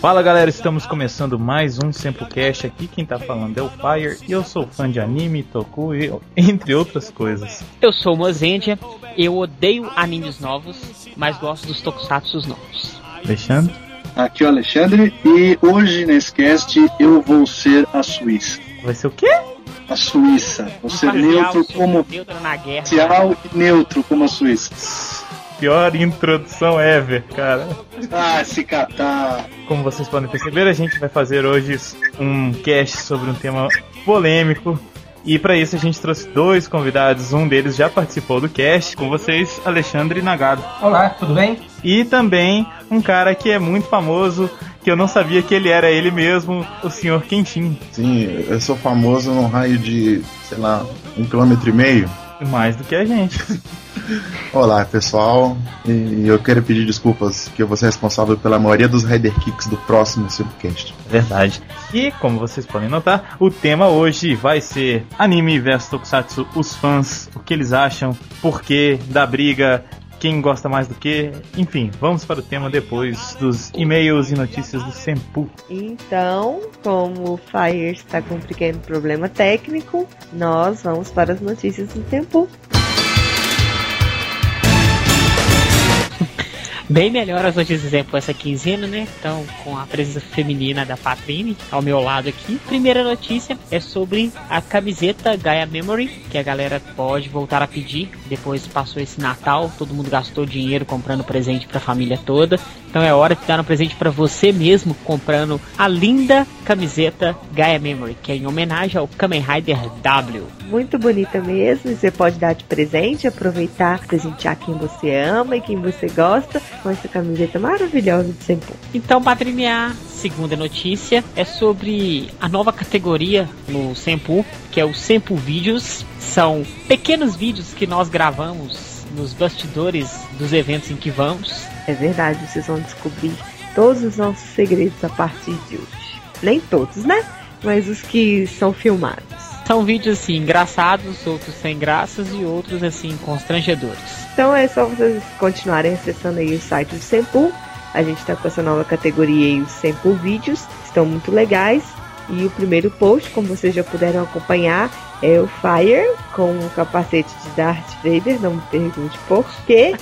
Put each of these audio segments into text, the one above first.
Fala galera, estamos começando mais um Samplecast aqui. Quem tá falando é o Fire e eu sou fã de anime, toku e entre outras coisas. Eu sou o Mozendia, eu odeio animes novos, mas gosto dos tokusatsu novos. Alexandre? Aqui é o Alexandre e hoje nesse cast eu vou ser a Suíça. Vai ser o quê? A Suíça. Vou ser neutro como. Neutro na guerra. E neutro como a Suíça. Pior introdução ever, cara. Ah, se catar. Como vocês podem perceber, a gente vai fazer hoje um cast sobre um tema polêmico. E para isso a gente trouxe dois convidados. Um deles já participou do cast com vocês, Alexandre Nagado. Olá, tudo bem? E também um cara que é muito famoso, que eu não sabia que ele era ele mesmo, o senhor Kenshin. Sim, eu sou famoso num raio de, sei lá, um quilômetro e meio. Mais do que a gente. Olá, pessoal. E eu quero pedir desculpas que eu vou ser responsável pela maioria dos Rider Kicks do próximo Simplecast. Verdade. E, como vocês podem notar, o tema hoje vai ser anime versus tokusatsu, os fãs, o que eles acham, porquê da briga, quem gosta mais do que. Enfim, vamos para o tema depois dos e-mails e notícias do Sempu. Então, como o Fire está com um pequeno problema técnico, nós vamos para as notícias do tempo. Bem melhor as notícias exemplo essa quinzena, né? Então, com a presença feminina da Patrine ao meu lado aqui. Primeira notícia é sobre a camiseta Gaia Memory, que a galera pode voltar a pedir. Depois passou esse Natal, todo mundo gastou dinheiro comprando presente para a família toda. Então é hora de dar um presente para você mesmo comprando a linda camiseta Gaia Memory, que é em homenagem ao Kamen Rider W. Muito bonita mesmo, você pode dar de presente, aproveitar, presentear quem você ama e quem você gosta com essa camiseta maravilhosa de Senpu. Então, Patrine, a segunda notícia é sobre a nova categoria no Senpu, que é o Senpu Vídeos. São pequenos vídeos que nós gravamos nos bastidores dos eventos em que vamos. É verdade, vocês vão descobrir todos os nossos segredos a partir de hoje. Nem todos, né? Mas os que são filmados. São vídeos assim engraçados, outros sem graças e outros assim constrangedores. Então é só vocês continuarem acessando aí o site do Sempu. A gente está com essa nova categoria aí, os Sempu Vídeos. Estão muito legais. E o primeiro post, como vocês já puderam acompanhar, é o Fire com o capacete de Darth Vader, não me pergunte por quê,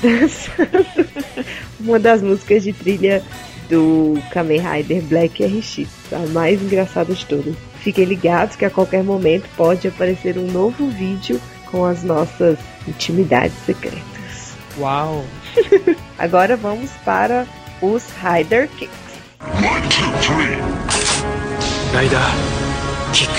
dançando uma das músicas de trilha do Kamen Rider Black RX, a mais engraçada de todas. Fiquem ligados que a qualquer momento pode aparecer um novo vídeo com as nossas intimidades secretas. Uau! Agora vamos para os Rider Kicks. One, two, three. Rider Kick.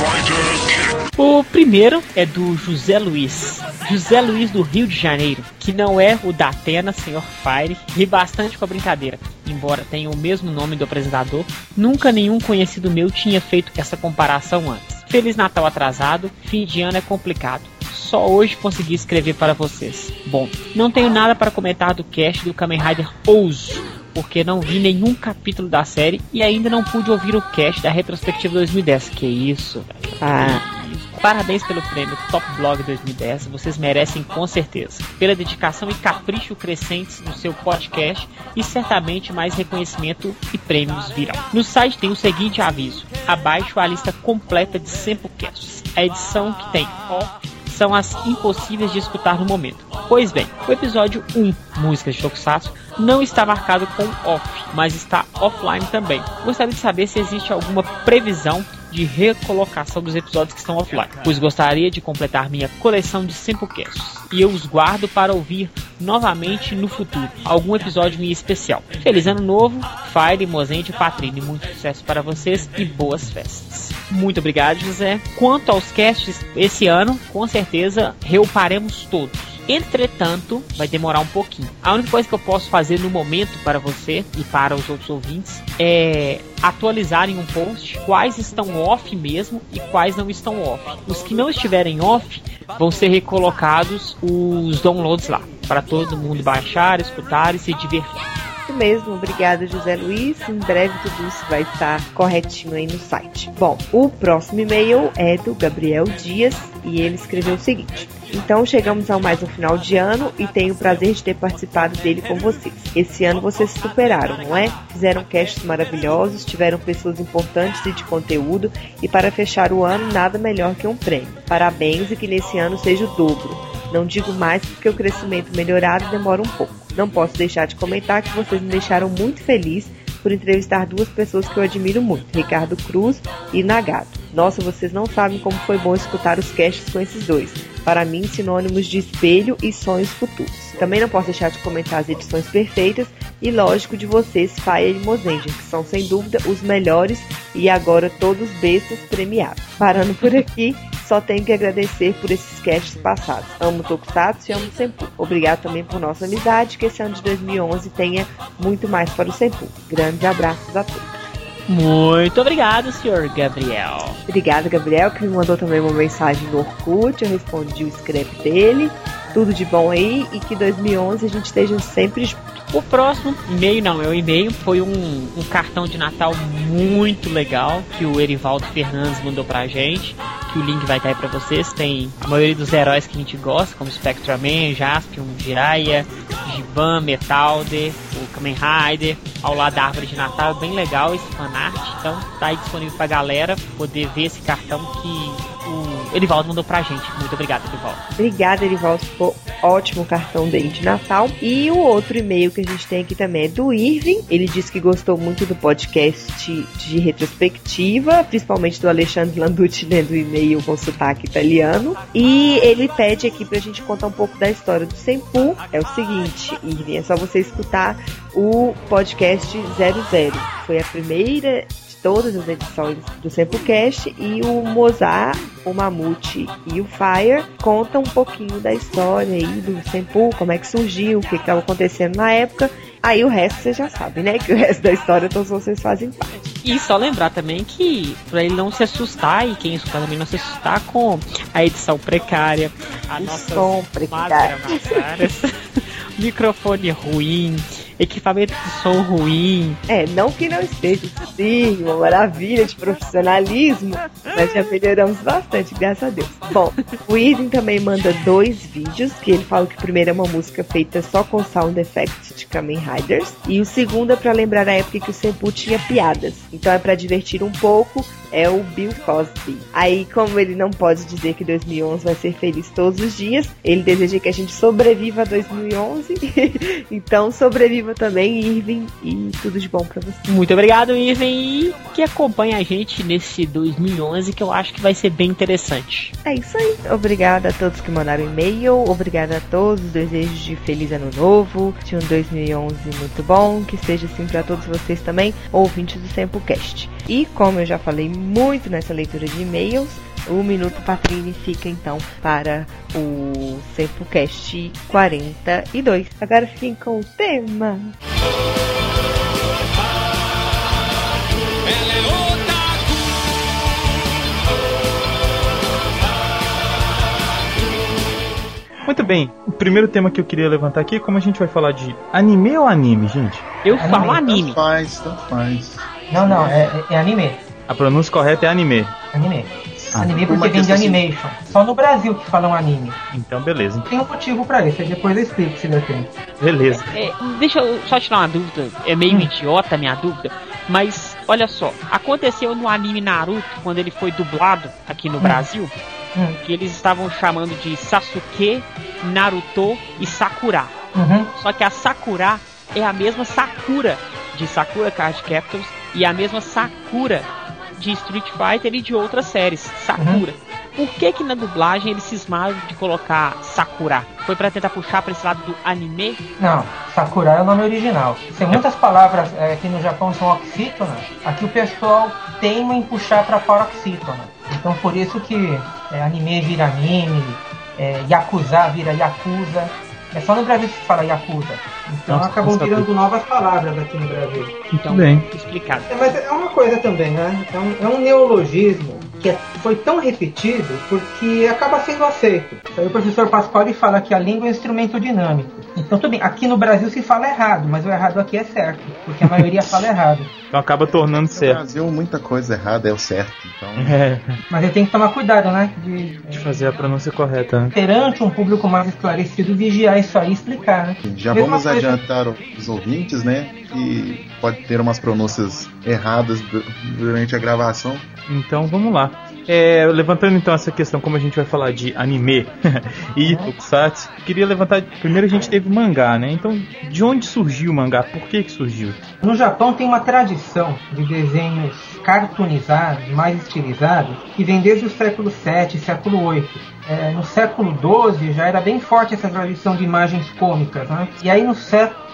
Rider Kick. O primeiro é do José Luiz. José Luiz do Rio de Janeiro, que não é o da Atena, Senhor Fire, ri bastante com a brincadeira. Embora tenha o mesmo nome do apresentador, nunca nenhum conhecido meu tinha feito essa comparação antes. Feliz Natal atrasado, fim de ano é complicado. Só hoje consegui escrever para vocês. Bom, não tenho nada para comentar do cast do Kamen Rider Ouso, porque não vi nenhum capítulo da série e ainda não pude ouvir o cast da retrospectiva 2010. Que isso. Ah. Parabéns pelo prêmio Top Blog 2010, vocês merecem com certeza. Pela dedicação e capricho crescentes no seu podcast e certamente mais reconhecimento e prêmios virão. No site tem o seguinte aviso: abaixo a lista completa de Samplecasts. A edição que tem off são as impossíveis de escutar no momento. Pois bem, o episódio 1, Músicas de Tokusatsu, não está marcado com off, mas está offline também. Gostaria de saber se existe alguma previsão de recolocação dos episódios que estão offline, pois gostaria de completar minha coleção de Samplecasts e eu os guardo para ouvir novamente no futuro, algum episódio em especial. Feliz Ano Novo, Fire, Mozente e Patrine, muito sucesso para vocês e boas festas. Muito obrigado, José. Quanto aos casts esse ano, com certeza reuparemos todos. Entretanto, vai demorar um pouquinho. A única coisa que eu posso fazer no momento para você e para os outros ouvintes é atualizar em um post quais estão off mesmo e quais não estão off. Os que não estiverem off vão ser recolocados os downloads lá para todo mundo baixar, escutar e se divertir. Isso mesmo, obrigada José Luiz. Em breve tudo isso vai estar corretinho aí no site. Bom, o próximo e-mail é do Gabriel Dias e ele escreveu o seguinte: Então chegamos ao mais um final de ano e tenho o prazer de ter participado dele com vocês. Esse ano vocês se superaram, não é? Fizeram casts maravilhosos, tiveram pessoas importantes e de conteúdo e para fechar o ano nada melhor que um prêmio. Parabéns e que nesse ano seja o dobro. Não digo mais porque o crescimento melhorado demora um pouco. Não posso deixar de comentar que vocês me deixaram muito feliz por entrevistar duas pessoas que eu admiro muito, Ricardo Cruz e Nagato. Nossa, vocês não sabem como foi bom escutar os casts com esses dois. Para mim, sinônimos de espelho e sonhos futuros. Também não posso deixar de comentar as edições perfeitas e, lógico, de vocês, Faia e Mozenja, que são sem dúvida os melhores e agora todos bestas premiados. Parando por aqui, só tenho que agradecer por esses casts passados. Amo Tokusatsu e amo Senpu. Obrigado também por nossa amizade, que esse ano de 2011 tenha muito mais para o Senpu. Grandes abraços a todos. Muito obrigado, senhor Gabriel. Obrigada, Gabriel, que me mandou também uma mensagem no Orkut. Eu respondi o script dele. Tudo de bom aí e que 2011 a gente esteja sempre. O próximo e-mail, não, é o e-mail, foi um, um cartão de Natal muito legal que o Erivaldo Fernandes mandou pra gente. Que o link vai estar aí pra vocês. Tem a maioria dos heróis que a gente gosta, como Spectraman, Jaspion, Jiraiya, Giban, Metalder, o Kamen Rider, ao lado da árvore de Natal. Bem legal esse fanart. Então tá aí disponível pra galera poder ver esse cartão que Erivaldo mandou pra gente. Muito obrigado, Erivaldo. Obrigada, Erivaldo. Ficou ótimo o cartão dele de Natal. E o outro e-mail que a gente tem aqui também é do Irving. Ele disse que gostou muito do podcast de retrospectiva, principalmente do Alexandre Landucci lendo o e-mail com sotaque italiano. E ele pede aqui pra gente contar um pouco da história do Senpu. É o seguinte, Irving, é só você escutar o podcast 00. Foi a primeira todas as edições do Sempocast e o Mozart, o Mamute e o Fire contam um pouquinho da história aí do Sempu, como é que surgiu, o que estava acontecendo na época. Aí o resto você já sabe, né? Que o resto da história todos vocês fazem parte. E só lembrar também que pra ele não se assustar e quem escutar também não se assustar com a edição precária, a nossa som precário. microfone ruim, equipamento de som ruim. É, não que não esteja sim, uma maravilha de profissionalismo, mas já melhoramos bastante, graças a Deus. Bom, o Irving também manda dois vídeos, que ele fala que o primeiro é uma música feita só com sound effects de Kamen Riders, e o segundo é pra lembrar a época que o Senpu tinha piadas. Então é pra divertir um pouco, é o Bill Cosby. Aí, como ele não pode dizer que 2011 vai ser feliz todos os dias, ele deseja que a gente sobreviva a 2011. então, sobreviva também, Irving, e tudo de bom pra você. Muito obrigado, Irving, e que acompanha a gente nesse 2011 que eu acho que vai ser bem interessante. É isso aí. Obrigada a todos que mandaram e-mail. Obrigada a todos. Desejos de feliz ano novo. De um 2011 muito bom. Que seja assim para todos vocês também, ouvintes do Sempocast. E como eu já falei muito nessa leitura de e-mails, o Minuto Patrini fica então para o Sempocast 42. Agora fiquem com o tema. Muito bem, o primeiro tema que eu queria levantar aqui é como a gente vai falar de anime ou anime, gente? Eu falo anime. Tanto faz, tanto faz. Não, não, é, é anime. A pronúncia correta é anime. Anime. Ah, anime porque vem de assim. animation. Só no Brasil que falam anime. Então, beleza. Tem um motivo pra isso, aí depois eu explico se der tempo. Beleza. É, deixa eu só tirar uma dúvida, é meio idiota a minha dúvida, mas olha só, aconteceu no anime Naruto, quando ele foi dublado aqui no Brasil, Hum. que eles estavam chamando de Sasuke, Naruto e Sakura. Uhum. Só que a Sakura é a mesma Sakura de Sakura Card Captors e a mesma Sakura de Street Fighter e de outras séries, Sakura. Por que que na dublagem eles cismaram de colocar Sakura? Foi pra tentar puxar pra esse lado do anime? Não, Sakura é o nome original. Tem muitas palavras é, que no Japão são oxítonas. Aqui o pessoal teima em puxar pra paroxítona. Então por isso que é, anime vira anime, é, Yakuza vira Yakuza. É só no Brasil que se fala Yakuza. Então Nossa, acabam virando novas palavras aqui no Brasil. Então, bem. explicado. É, mas é uma coisa também, né? É um, é um neologismo que é- foi tão repetido porque acaba sendo aceito. Aí o professor Pasquale fala que a língua é um instrumento dinâmico. Então tudo bem, aqui no Brasil se fala errado, mas o errado aqui é certo, porque a maioria fala errado. Então acaba tornando No certo. Brasil, muita coisa errada é o certo. Então, É, Mas eu tenho que tomar cuidado, né? De, de fazer a pronúncia correta. né? perante um público mais esclarecido, vigiar isso aí e explicar, né? já Mesma vamos coisa- adiantar os ouvintes, né? Que pode ter umas pronúncias erradas du- durante a gravação. Então vamos lá. É, levantando então essa questão, como a gente vai falar de anime e tokusatsu, queria levantar. Primeiro a gente teve mangá, né? Então, de onde surgiu o mangá? Por que, que surgiu? No Japão tem uma tradição de desenhos cartoonizados, mais estilizados, que vem desde o século VII, século VIII. É, no século XII já era bem forte essa tradição de imagens cômicas, né? E aí no século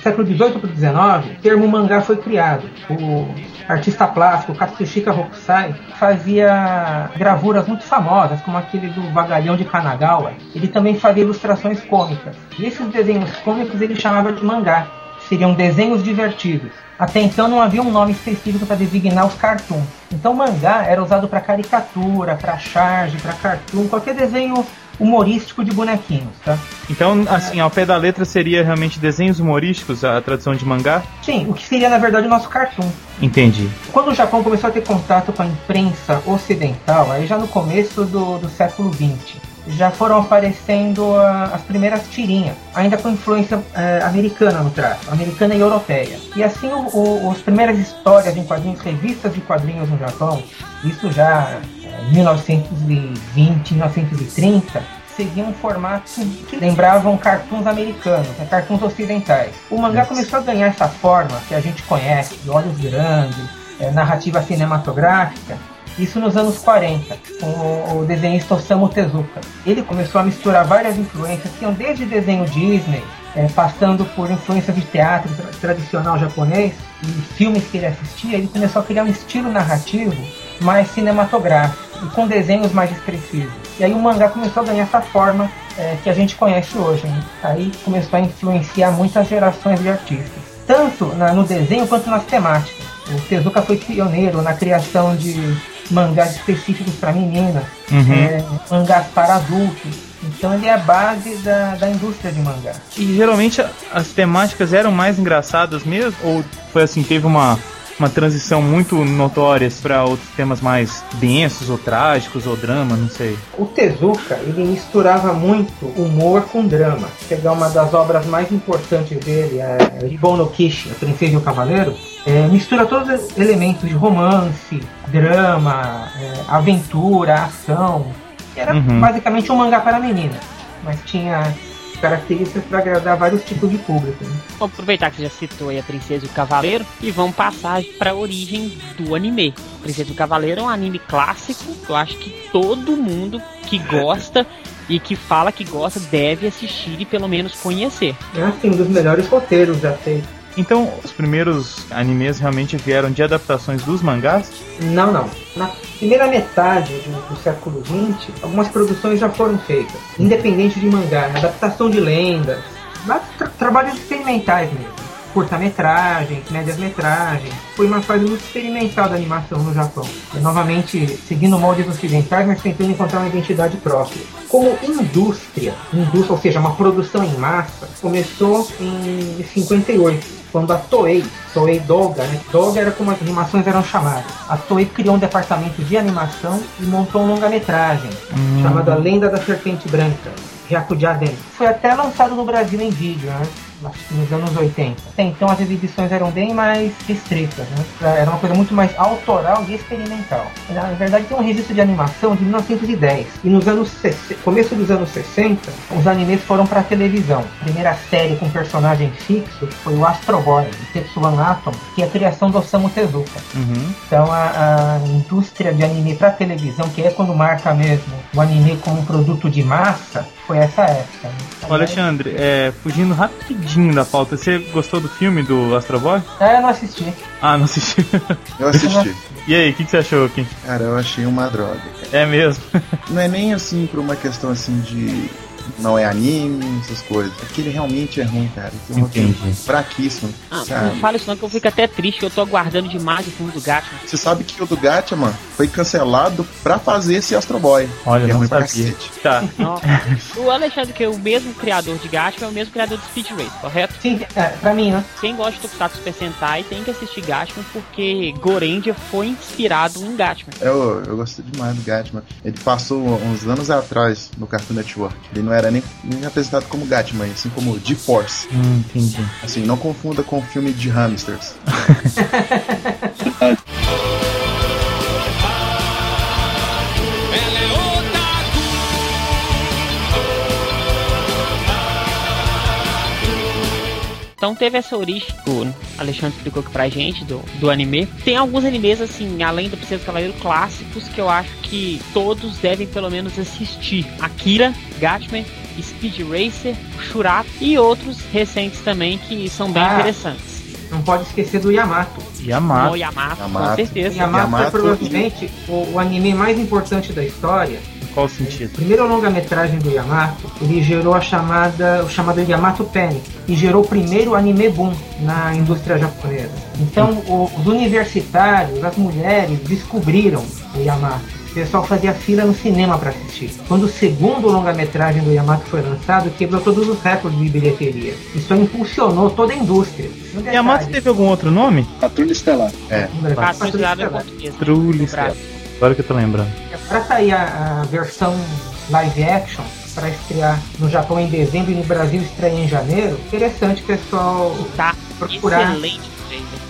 século XVIII para XIX, o termo mangá foi criado. O artista plástico Katsushika Hokusai fazia gravuras muito famosas, como aquele do Vagalhão de Kanagawa. Ele também fazia ilustrações cômicas. E esses desenhos cômicos ele chamava de mangá seriam desenhos divertidos. Até então não havia um nome específico para designar os cartoons. Então mangá era usado para caricatura, para charge, para cartoon, qualquer desenho humorístico de bonequinhos, tá? Então, assim, ao pé da letra seria realmente desenhos humorísticos, a tradução de mangá? Sim, o que seria na verdade o nosso cartoon. Entendi. Quando o Japão começou a ter contato com a imprensa ocidental, aí já no começo do, do século XX, já foram aparecendo as primeiras tirinhas, ainda com influência eh, americana no traço, americana e europeia. E assim, o, o, as primeiras histórias em quadrinhos, revistas de quadrinhos no Japão, isso já em 1920, 1930, seguiam um formato que lembravam cartoons americanos, né, cartoons ocidentais. O mangá começou a ganhar essa forma que a gente conhece, de olhos grandes, eh, narrativa cinematográfica, isso nos anos 40, com o, desenhista Osamu Tezuka. Ele começou a misturar várias influências, que iam desde desenho Disney, eh, passando por influências de teatro tra- tradicional japonês e filmes que ele assistia, ele começou a criar um estilo narrativo mais cinematográfico e com desenhos mais expressivos. E aí o mangá começou a ganhar essa forma eh, que a gente conhece hoje. né? Aí começou a influenciar muitas gerações de artistas, tanto na- no desenho quanto nas temáticas. O Tezuka foi pioneiro na criação de mangás específicos para meninas, Uhum. eh, mangás para adultos. Então ele é a base da, da indústria de mangá. E geralmente a- as temáticas eram mais engraçadas mesmo? Ou foi assim, teve uma, uma transição muito notória para outros temas mais densos, ou trágicos, ou drama, não sei. O Tezuka ele misturava muito humor com drama. Pegar uma das obras mais importantes dele, é Ribon no Kishi, A Princesa e o Cavaleiro, é, mistura todos os elementos de romance, drama, é, aventura, ação. Era Uhum. basicamente um mangá para meninas, mas tinha características para agradar vários tipos de público. né? Vamos aproveitar que você já citou aí a Princesa e o Cavaleiro e vamos passar para a origem do anime. Princesa e o Cavaleiro é um anime clássico, eu acho que todo mundo que gosta e que fala que gosta deve assistir e pelo menos conhecer. É assim, um dos melhores roteiros já feitos. Então, os primeiros animes realmente vieram de adaptações dos mangás? Não, não. Na primeira metade do, do século XX, algumas produções já foram feitas, independente de mangá, adaptação de lendas, tra- trabalhos experimentais mesmo. Curta-metragens, médias-metragens. Foi uma fase muito experimental da animação no Japão. E, novamente, seguindo moldes ocidentais, mas tentando encontrar uma identidade própria. Como indústria, indústria, ou seja, uma produção em massa, começou em 58, quando a Toei, Toei Doga, né? Doga era como as animações eram chamadas. A Toei criou um departamento de animação e montou um longa-metragem chamado A Lenda da Serpente Branca, Hyakujaden. Foi até lançado no Brasil em vídeo, né? Acho que nos anos 80. Até então as exibições eram bem mais restritas, né? Era uma coisa muito mais autoral e experimental. Na verdade tem um registro de animação de 1910. E nos anos 60, começo dos anos 60, os animes foram para televisão. A primeira série com personagem fixo foi o Astro Boy, de Tetsuan Atom, que é a criação do Osamu Tezuka. Uhum. Então a, a indústria de anime para televisão, que é quando marca mesmo o anime como um produto de massa, foi essa época. Né? Ô, Alexandre, é, fugindo rapidinho da pauta, você gostou do filme do Astro Boy? É, eu não assisti. Ah, não assisti. Eu assisti. e aí, o que, que você achou, Kim? Cara, eu achei uma droga. É mesmo? Não é nem assim por uma questão assim de não é anime, essas coisas. É que ele realmente é ruim, cara. Um roteiro Entendi. fraquíssimo. Ah, sabe? não fala isso não que eu fico até triste, que eu tô aguardando demais o filme do Gatman. Você sabe que o do Gatman foi cancelado pra fazer esse Astro Boy. Olha, que é não ruim pra sabia. Tá. Não. o Alexandre, que é o mesmo criador de Gatman, é o mesmo criador de Speed Race, correto? Sim, é, pra mim, né? Quem gosta de Tokusatsu Super Sentai tem que assistir Gatman, porque Gorendia foi inspirado em Gatman. Eu, eu gostei demais do Gatman. Ele passou uns anos atrás no Cartoon Network. Ele não era nem, nem apresentado como Gatman, assim como G-Force. Hum, entendi. Assim, não confunda com o filme de hamsters. Então teve essa origem que o Alexandre explicou aqui pra gente do, do anime. Tem alguns animes, assim, além do Princesa Cavaleiro clássicos, que eu acho que todos devem pelo menos assistir. Akira, Gatman, Speed Racer, Shurato e outros recentes também que são bem Ah. interessantes. Não pode esquecer do Yamato. Yamato. O Yamato, com Yamato. certeza. Yamato, Yamato é provavelmente o, o anime mais importante da história. Qual sentido? A primeira longa-metragem do Yamato, ele gerou a chamada, o chamado Yamato Panic, e gerou o primeiro anime boom na indústria japonesa. Então, o- os universitários, as mulheres descobriram o Yamato. O pessoal fazia fila no cinema para assistir. Quando o segundo longa-metragem do Yamato foi lançado, quebrou todos os recordes de bilheteria. Isso impulsionou toda a indústria. Yamato teve algum outro nome? Patrulha Estelar. É. Patrulha considerado em Estelar. Agora que eu tô lembrando. Para sair a, a versão live action, para estrear no Japão em dezembro e no Brasil estreia em janeiro, interessante o pessoal Tá procurar. excelente.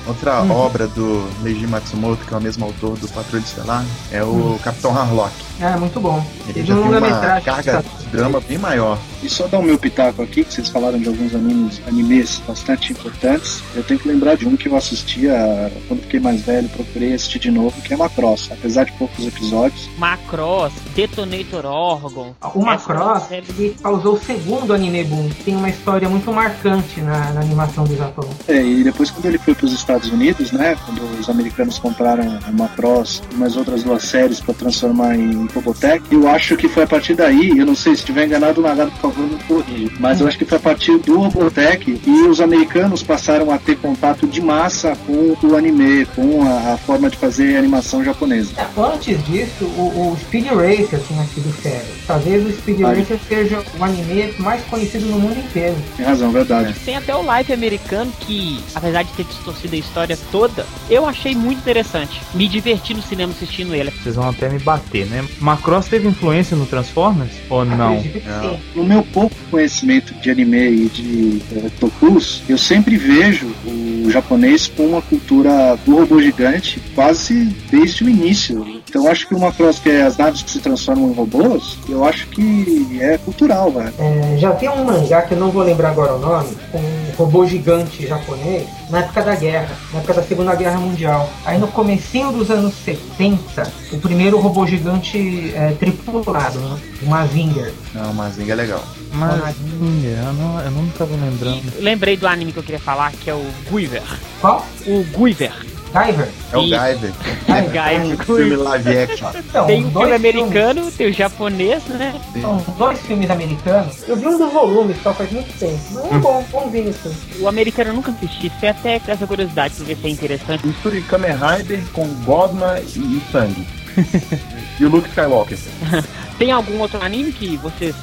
Outra Uhum. obra do Leiji Matsumoto, que é o mesmo autor do Patrulha Estelar, é o Capitão Harlock. É, muito bom. Ele Teve já um tem uma carga de drama bem maior. E só dar o meu pitaco aqui, que vocês falaram de alguns animes, animes bastante importantes. Eu tenho que lembrar de um que eu assistia quando fiquei mais velho, procurei assistir de novo, que é Macross. Apesar de poucos episódios, Macross, Detonator Orgon. O Macross, ele causou o segundo anime boom. Tem uma história muito marcante na, na animação do Japão. É, e depois quando ele foi para os Estados Unidos, né, quando os americanos compraram a Macross e mais outras duas séries para transformar em Robotech, eu acho que foi a partir daí, eu não sei se estiver enganado, o Nagano, por favor, me corrija, mas eu acho que foi a partir do Robotech e os americanos passaram a ter contato de massa com o anime, com a, a forma de fazer animação japonesa. É, Antes disso, o, o Speed Racer tinha sido sério. Talvez o Speed Racer seja o anime mais conhecido no mundo inteiro. Tem razão, verdade. Tem até o live americano que, apesar de ter distorcido a história toda, eu achei muito interessante. Me diverti no cinema assistindo ele. Vocês vão até me bater, né? Macross teve influência no Transformers? Ou não? Não. No meu pouco conhecimento de anime e de eh, tokus, eu sempre vejo o japonês com uma cultura do robô gigante quase desde o início. Então eu acho que uma cross que é as naves que se transformam em robôs, eu acho que é cultural, velho. É, já tem um mangá que eu não vou lembrar agora o nome, com um robô gigante japonês, na época da guerra, na época da Segunda Guerra Mundial. Aí no comecinho dos anos 70, o primeiro robô gigante é, tripulado, né? o Mazinger. Não, Mazinga é legal. Mas eu não, eu não tava lembrando. Lembrei do anime que eu queria falar, que é o Guiver. Qual? O Guiver. Guyver? É o Guyver. Guyver. Filme live action. Então, Tem o dois filme filmes. americano, tem o japonês, né? São dois filmes americanos. Eu vi um dos volumes só faz muito tempo. Mas é bom, bonzinho sim. O americano eu nunca assisti, foi até essa curiosidade pra ver se é interessante. Misture Kamen Rider com Godma e, e sangue. e o Luke Skywalker. Tem algum outro anime que vocês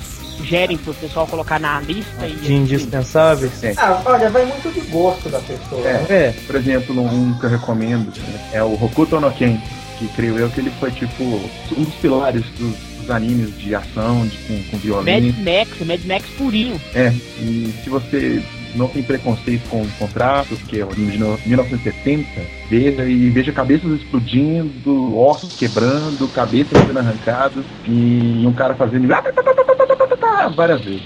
sugerem pro pessoal colocar na lista De e indispensáveis? Ah, olha, vai muito do gosto da pessoa. É. né? É, Por exemplo, um que eu recomendo é o Hokuto no Ken, que creio eu que ele foi tipo um dos pilares dos, animes de ação, de, com, com Mad violência. Max, Mad Max purinho. É, e se você não tem preconceito com o contrato, que é o anime de no- 1970, veja e veja cabeças explodindo, ossos quebrando, cabeças sendo arrancadas e um cara fazendo várias vezes.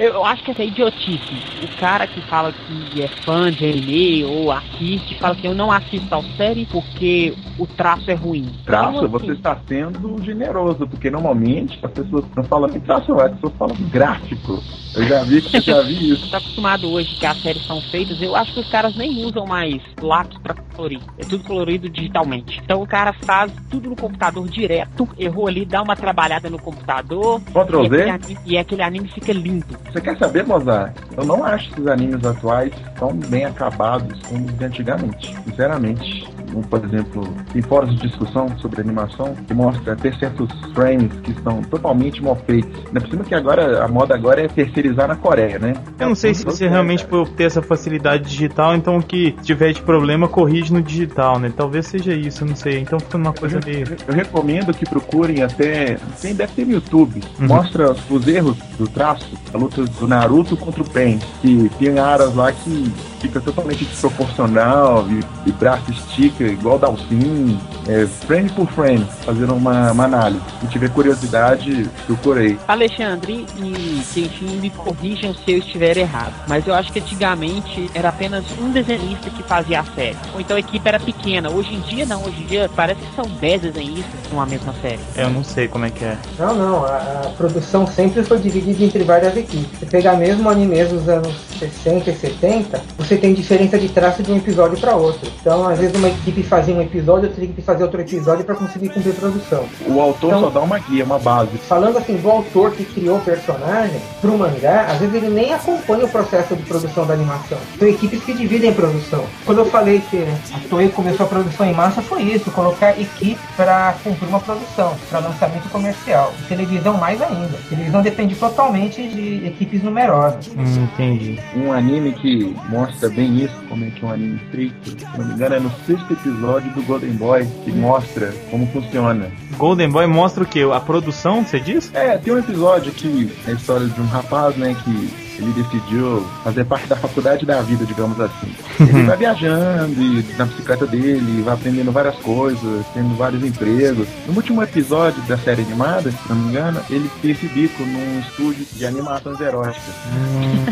Eu, acho que essa é idiotice. O cara que fala que é fã de anime ou assiste, fala que eu não assisto a série porque o traço é ruim. Traço, Então, você assim, está sendo generoso, porque normalmente as pessoas não falam nem traço, as pessoas falam gráfico. Eu já vi, eu já vi isso. tá acostumado hoje que as séries são feitas, eu acho que os caras nem usam mais lápis pra colorir. É tudo colorido digitalmente. Então o cara faz tudo no computador direto, errou ali, dá uma trabalhada no computador. Ctrl e, Z? aquele anime, e aquele anime fica lindo. Você quer saber, Mozart? Eu não acho os animes atuais tão bem acabados como os de antigamente. Sinceramente. Um, Por exemplo, tem fóruns de discussão sobre animação que mostra ter certos frames que estão totalmente mal feitos. Ainda por cima que agora a moda agora é terceirizar na Coreia, né? Eu não sei se, se realmente por ter essa facilidade digital, então o que tiver de problema corrige no digital, né? Talvez seja isso, eu não sei. Então fica uma coisa meio. Eu recomendo que procurem até. Tem, deve ter no YouTube. Uhum. Mostra os erros do traço. A luta do Naruto contra o Pen. Que tem aras lá que fica totalmente desproporcional e, e braço estica igual Dalsin. É, frame por frame, fazendo uma, uma análise. Se tiver curiosidade, procurei. Alexandre e Kenshin me corrijam se eu estiver errado. Mas eu acho que antigamente era apenas um desenhista que fazia a série. Ou então a equipe era pequena. Hoje em dia não, hoje em dia parece que são 10 desenhistas numa mesma série. Eu não sei como é que é. Não, não, a, a produção sempre foi dividida entre várias equipes. Você pegar mesmo animes dos anos 60 e 70, você tem diferença de traço de um episódio para outro. Então, às vezes uma equipe fazia um episódio, outra equipe fazia outro episódio para conseguir cumprir produção. O autor Então- só dá uma guia, uma base. Falando assim do autor que criou o personagem pro mangá, às vezes ele nem acompanha o processo de produção da animação. São equipes que dividem a produção. Quando eu falei que a Toei começou a produção em massa, foi isso, colocar equipe para cumprir uma produção, para lançamento comercial. E televisão mais ainda. televisão depende totalmente de equipes numerosas. Hum, entendi. Um anime que mostra bem isso, como é que é um anime feito, se não me engano, é no sexto episódio do Golden Boy, que mostra como funciona. Golden Boy mostra o que? A produção, você diz? É, tem um episódio que é a história de um rapaz, né, que ele decidiu fazer parte da faculdade da vida, digamos assim. Ele vai viajando e na bicicleta dele, vai aprendendo várias coisas, tendo vários empregos. No último episódio da série animada, se não me engano, ele fez esse bico num estúdio de animações eróticas.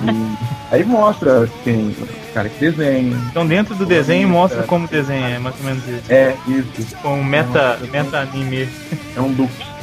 E aí mostra que tem o cara que desenha. Então dentro do desenho mostra como desenha, é mais ou menos isso. É, isso. Com um meta, meta anime. É um loop.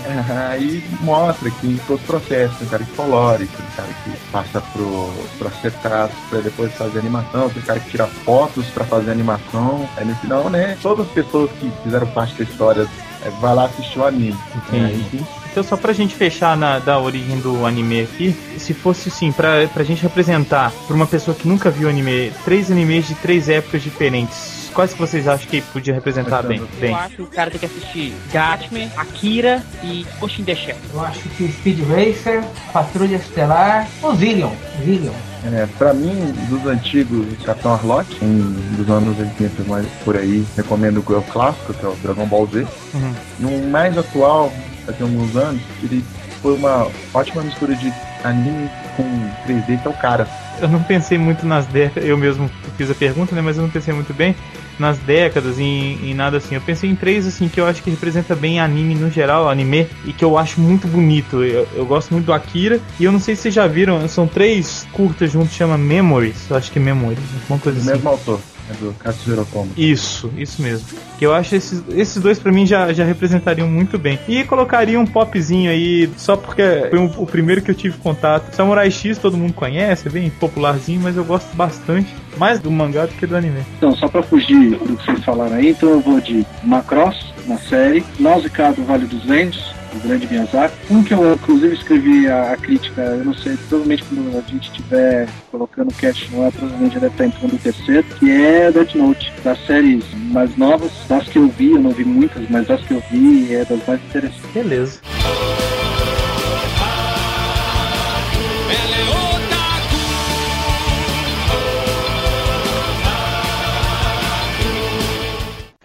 Aí mostra que em todo o processo, tem um cara que colore, tem um cara que passa pro, pro acetato pra depois fazer animação, tem um cara que tira fotos pra fazer animação. Aí no final, né, todas as pessoas que fizeram parte da história é, vai lá assistir o anime. Entendi. Então só pra gente fechar na, da origem do anime aqui, se fosse assim, pra, pra gente representar pra uma pessoa que nunca viu anime, três animes de três épocas diferentes, quais que vocês acham que podia representar bem? bem? Eu acho que o cara tem que assistir Gatman, Akira e Ghost in the Shell. Eu acho que Speed Racer, Patrulha Estelar, o Zillion. Zillion. É, pra mim, dos antigos Capitão Harlock, um dos anos 80 mais por aí, recomendo o clássico, que é o Dragon Ball Z. Uhum. No mais atual, daqui a alguns anos, ele foi uma ótima mistura de anime com 3D, que é o cara. Eu não pensei muito nas décadas, eu mesmo fiz a pergunta, né, mas eu não pensei muito bem nas décadas, em, em nada assim. Eu pensei em três assim que eu acho que representa bem anime no geral, anime, e que eu acho muito bonito. Eu, eu gosto muito do Akira, e eu não sei se vocês já viram, são três curtas juntos, chama Memories, eu acho que é Memories, uma coisa O assim. mesmo autor, é do Katsuhiro Otomo. Isso, isso mesmo. Que eu acho esses, esses dois pra mim já, já representariam muito bem. E colocaria um popzinho aí, só porque foi um- o primeiro que eu tive contato. Samurai X todo mundo conhece, é bem popularzinho, mas eu gosto bastante. Mais do mangá do que do anime. Então, só pra fugir do que vocês falaram aí, então eu vou de Macross, na série, Nausicaa do Vale dos Ventos, do grande Miyazaki. Um que eu, inclusive, escrevi a, a crítica, eu não sei, provavelmente quando a gente estiver colocando o cast no ar, provavelmente deve estar entrando o terceiro, que é Death Note, das séries mais novas, das que eu vi, eu não vi muitas, mas das que eu vi, é das mais interessantes. Beleza.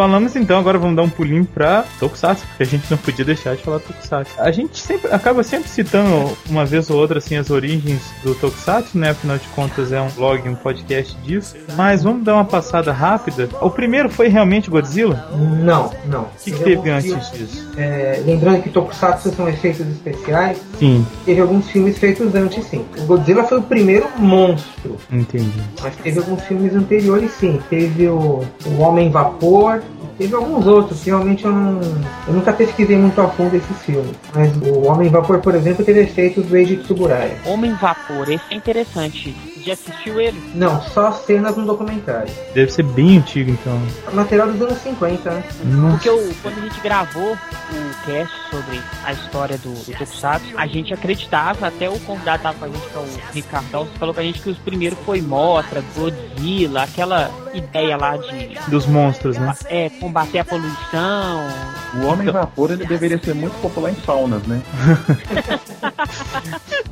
Falamos então, agora vamos dar um pulinho pra Tokusatsu, porque a gente não podia deixar de falar Tokusatsu. A gente sempre acaba sempre citando uma vez ou outra assim as origens do Tokusatsu, né? Afinal de contas é um blog, um podcast disso. Mas vamos dar uma passada rápida. O primeiro foi realmente Godzilla? Não, não. O que, que teve antes disso? É, lembrando que Tokusatsu são efeitos especiais, Sim, teve alguns filmes feitos antes sim. O Godzilla foi o primeiro monstro, entendi. mas teve alguns filmes anteriores sim. Teve o, o Homem Vapor, teve alguns outros, que realmente eu não. Eu nunca pesquisei muito a fundo esses filmes. Mas o Homem Vapor, por exemplo, teve efeitos do Eiji Tsuburaya. Homem Vapor, esse é interessante. Já assistiu ele? Não, só cenas no documentário. Deve ser bem antigo então. Material dos anos 50, né? Nossa. Porque o, quando a gente gravou o cast sobre a história do, do Tokusatsu, a gente acreditava, até o convidado tava com a gente, que é o Ricardo Alves, falou pra gente que os primeiros foi Mothra, Godzilla, aquela ideia lá de Dos monstros, né? é, combater a poluição. O Homem Vapor ele deveria ser muito popular em saunas, né?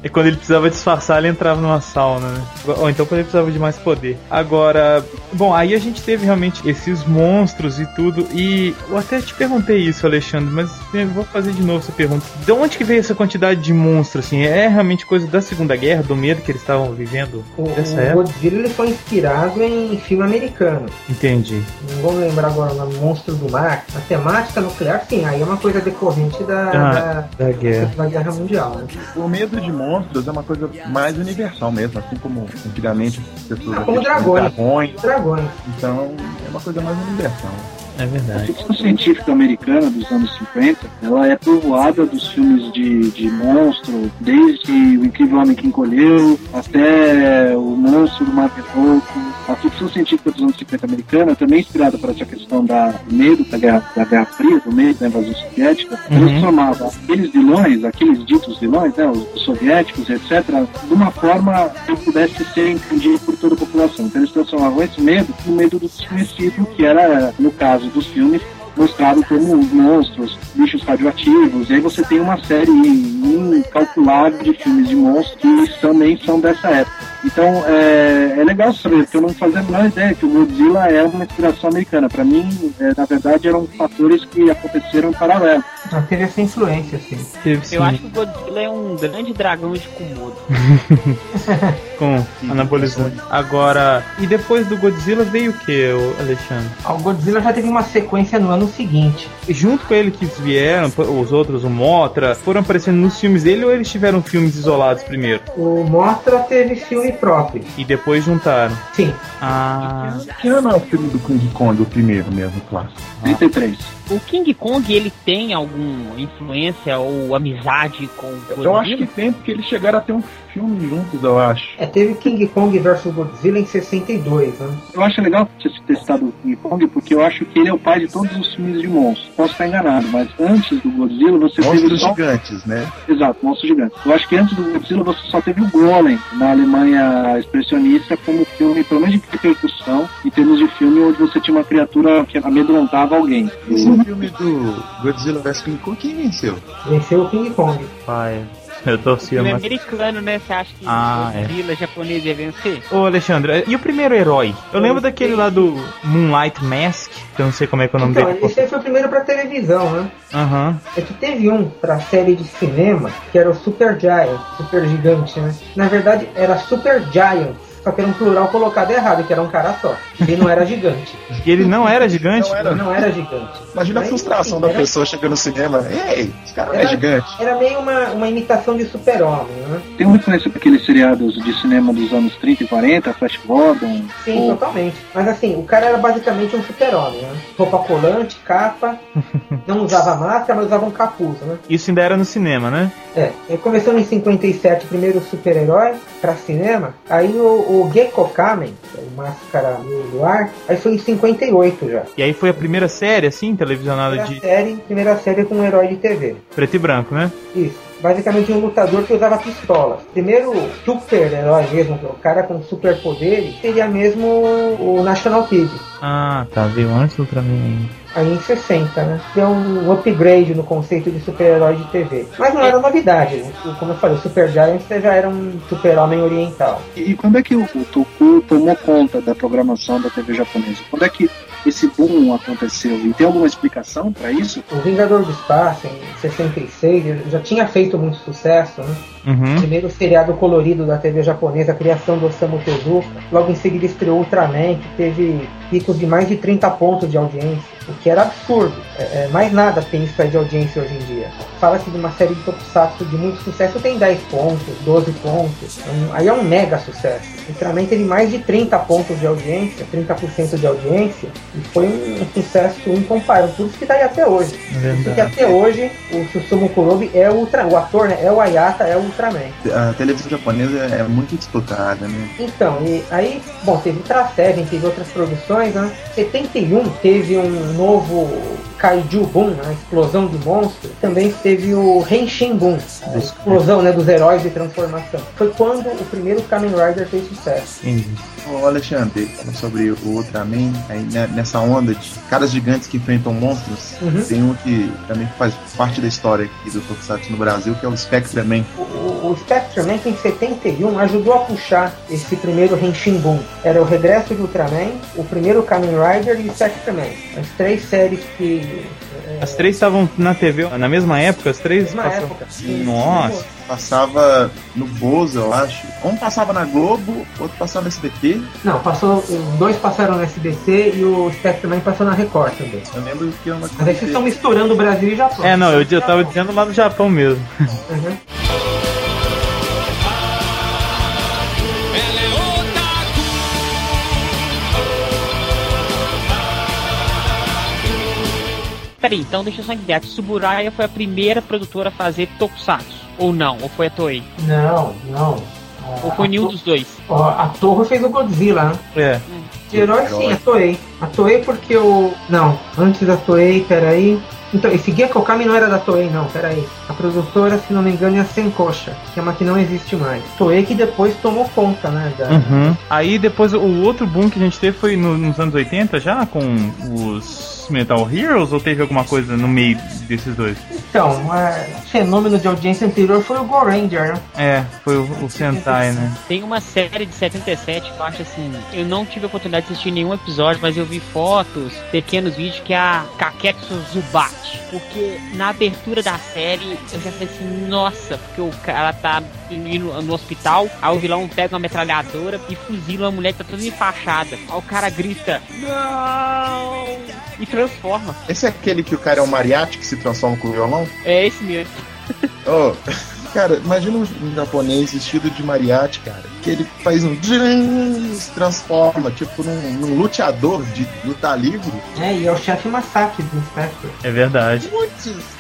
E quando ele precisava disfarçar, ele entrava numa sauna, né? Ou então ele precisava de mais poder. Agora, bom, aí a gente teve realmente esses monstros e tudo. E eu até te perguntei isso, Alexandre, mas eu vou fazer de novo essa pergunta. De onde que veio essa quantidade de monstros, assim? É realmente coisa da Segunda Guerra, do medo que eles estavam vivendo O, nessa o época? Godzilla ele foi inspirado em filme americano. Entendi. Não vou lembrar agora o Monstro do Mar. A temática nuclear, sim, aí é uma coisa decorrente da, Ah, da guerra. da, da Guerra Mundial, né? O medo de monstros é uma coisa mais universal mesmo, assim como antigamente as pessoas Ah, como dragões. Dragões. Então é uma coisa mais universal. É A verdade. ficção científica americana dos anos 50, ela é povoada dos filmes de, de monstro, desde O Incrível Homem que Encolheu até O Monstro do Mar Louco. A ficção científica dos anos 50 americana, também inspirada por essa questão da do medo da Guerra, da Guerra Fria, do medo da invasão soviética, Uhum. transformava aqueles vilões, aqueles ditos vilões, né, os soviéticos, etc., de uma forma que pudesse ser entendido por toda a população. Então eles transformavam esse medo no medo do desconhecido, que era, no caso dos filmes, mostrado como monstros, bichos radioativos, e aí você tem uma série incalculável de filmes de monstros que também são dessa época. Então é, é legal saber, porque eu não fazia a menor ideia que o Godzilla é uma inspiração americana. Para mim, é, na verdade, eram fatores que aconteceram em paralelo. Ela teve essa influência, assim. Teve sim, Eu acho que o Godzilla é um grande dragão de Komodo. com anabolizante. Agora, e depois do Godzilla veio o que, Alexandre? Ah, O Godzilla já teve uma sequência no ano seguinte. junto com ele que vieram, os outros, o Motra, foram aparecendo nos filmes dele ou eles tiveram filmes isolados primeiro? O Mostra teve filme próprio. E depois juntaram? Sim. Ah, Que ano é o filme do King Kong, o primeiro mesmo, clássico? 33. O King Kong, ele tem alguma influência ou amizade com o Godzilla? Eu acho que tem, porque eles chegaram a ter um filme juntos, eu acho. É, teve King Kong vs Godzilla em 62, né? Eu acho legal você ter citado o King Kong, porque eu acho que ele é o pai de todos os filmes de monstros. Posso estar enganado, mas antes do Godzilla você teve Monstros só... gigantes, né? Exato, monstro gigante. Eu acho que antes do Godzilla você só teve o Golem na Alemanha expressionista como filme, pelo menos de repercussão, em termos de filme onde você tinha uma criatura que amedrontava alguém. Esse filme do Godzilla vs King Kong, quem venceu? Venceu o King Kong. pai. Eu torcia filme mais. americano, né? Você acha que Ah, o Godzilla japonês ia vencer? Ô Alexandre, e o primeiro herói? Eu lembro daquele lá do Moonlight Mask, que eu não sei como é que é o nome Então, dele. esse foi o primeiro pra televisão, né? Aham. É que teve um pra série de cinema, que era o Super Giant, Super Gigante, né? Na verdade, era Super Giant, só que era um plural colocado errado, que era um cara só. Ele não era gigante. E ele não era gigante? Não era. Ele não era gigante. Imagina a Mas, frustração enfim, da era- pessoa chegando no cinema. Ei, esse cara não é Era- gigante. Era meio uma, uma imitação de super-homem, né? Tem uma influência para aqueles seriados de cinema dos anos 30 e 40, Flash Gordon, Sim, ou totalmente. Mas assim, o cara era basicamente um super-homem, né? Roupa colante, capa, não usava máscara, mas usava um capuz, né? Isso ainda era no cinema, né? É, começou em 57, o primeiro super-herói pra cinema. Aí o, o Gecko Kamen, é o máscara do ar, aí foi em 58 já. E aí foi a primeira série, assim, televisionada Primeira de série, primeira série com um herói de TV. preto e branco, né? Isso. Basicamente um lutador que usava pistolas. Primeiro super-herói mesmo, o cara com superpoderes, seria mesmo o National Kid. Ah, tá, veio antes do Ultraman ainda. Aí em 60, né? Deu um upgrade no conceito de super-herói de TV. Mas não era novidade, né? Como eu falei, o Super Giant já era um super-homem oriental. E, e quando é que o, o Toku tomou conta da programação da TV japonesa? Quando é que esse boom aconteceu? E tem alguma explicação para isso? O Vingador do Espaço, em 66, ele já tinha feito muito sucesso, né? Uhum. Primeiro seriado colorido da TV japonesa, a criação do Osamu Tezuka. Logo em seguida estreou Ultraman, que teve picos de mais de 30 pontos de audiência, o que era absurdo. É, é, mais nada tem isso aí de audiência hoje em dia. Fala-se de uma série de tokusatsu de muito sucesso, tem 10 pontos, 12 pontos. Um, aí é um mega sucesso. Ultraman teve mais de 30 pontos de audiência, 30% de audiência, e foi um, um sucesso incomparável. Por isso que tá aí até hoje. É Porque até hoje o Susumu Kurobi é o Ultra, o ator, né? É o Ayata, é o Ultraman. A televisão japonesa é muito disputada, né? Então, e aí, bom, teve Ultra Seven, teve outras produções, né? 71 teve um novo Kaiju Boom, a explosão de monstros. Também teve o Henshin Boom, a explosão né, dos heróis de transformação. Foi quando o primeiro Kamen Rider fez sucesso. Entendi. Ô Alexandre, sobre o Ultraman, aí né, nessa onda de caras gigantes que enfrentam monstros, Uhum. tem um que também faz parte da história aqui do Tokusatsu no Brasil, que é o Spectreman. O, o, o Spectreman, que em 71 ajudou a puxar esse primeiro Henshin Boom. Era o regresso de Ultraman, o primeiro Kamen Rider e o Spectreman. As três séries que. É, As três estavam na TV na mesma época, as três mesma passavam- época. Nossa. Passava no Bozo, eu acho. Um passava na Globo, outro passava no SBT. Não, passou. Os dois passaram no SBT e o Spectreman passou na Record também. Eu lembro que eu não Mas aí vocês estão misturando o Brasil e Japão. É, não, eu, eu tava dizendo lá no Japão mesmo. Uhum. Peraí, então deixa eu só entender. A Tsuburaya foi a primeira produtora a fazer Tokusatsu. Ou não? Ou foi a Toei? Não, não. A- Ou foi a nenhum To- dos dois? Ó, a Torre fez o Godzilla, né? É. De herói sim, a Toei. A Toei porque o. Não, antes da Toei, peraí. Então, esse Gekko Kami não era da Toei, não, peraí. A produtora, se não me engano, é a Senkocha, que é uma que não existe mais. Toei que depois tomou conta, né? Da... Uhum. Aí depois o outro boom que a gente teve foi no- nos anos 80 já, com os Metal Heroes, ou teve alguma coisa no meio desses dois? Então, o fenômeno de audiência anterior foi o Go Ranger, né? É, foi o, o Sentai, né? Tem uma série de 77 que eu acho assim. Eu não tive a oportunidade de assistir nenhum episódio, mas eu vi fotos, pequenos vídeos que é a Kaketsu Zubat. Porque na abertura da série eu já falei assim, nossa, porque o cara tá indo no hospital, aí o vilão pega uma metralhadora e fuzila a mulher que tá toda enfaixada. Aí o cara grita, não! E transforma. Esse é aquele que o cara é um mariachi que se transforma com o violão? É esse mesmo. Oh, cara, imagina um, japonês vestido de mariachi, cara. Que ele faz um. se transforma, tipo, num, num luteador de luta livre. É, e é o chefe Masaki do Inspector. É verdade.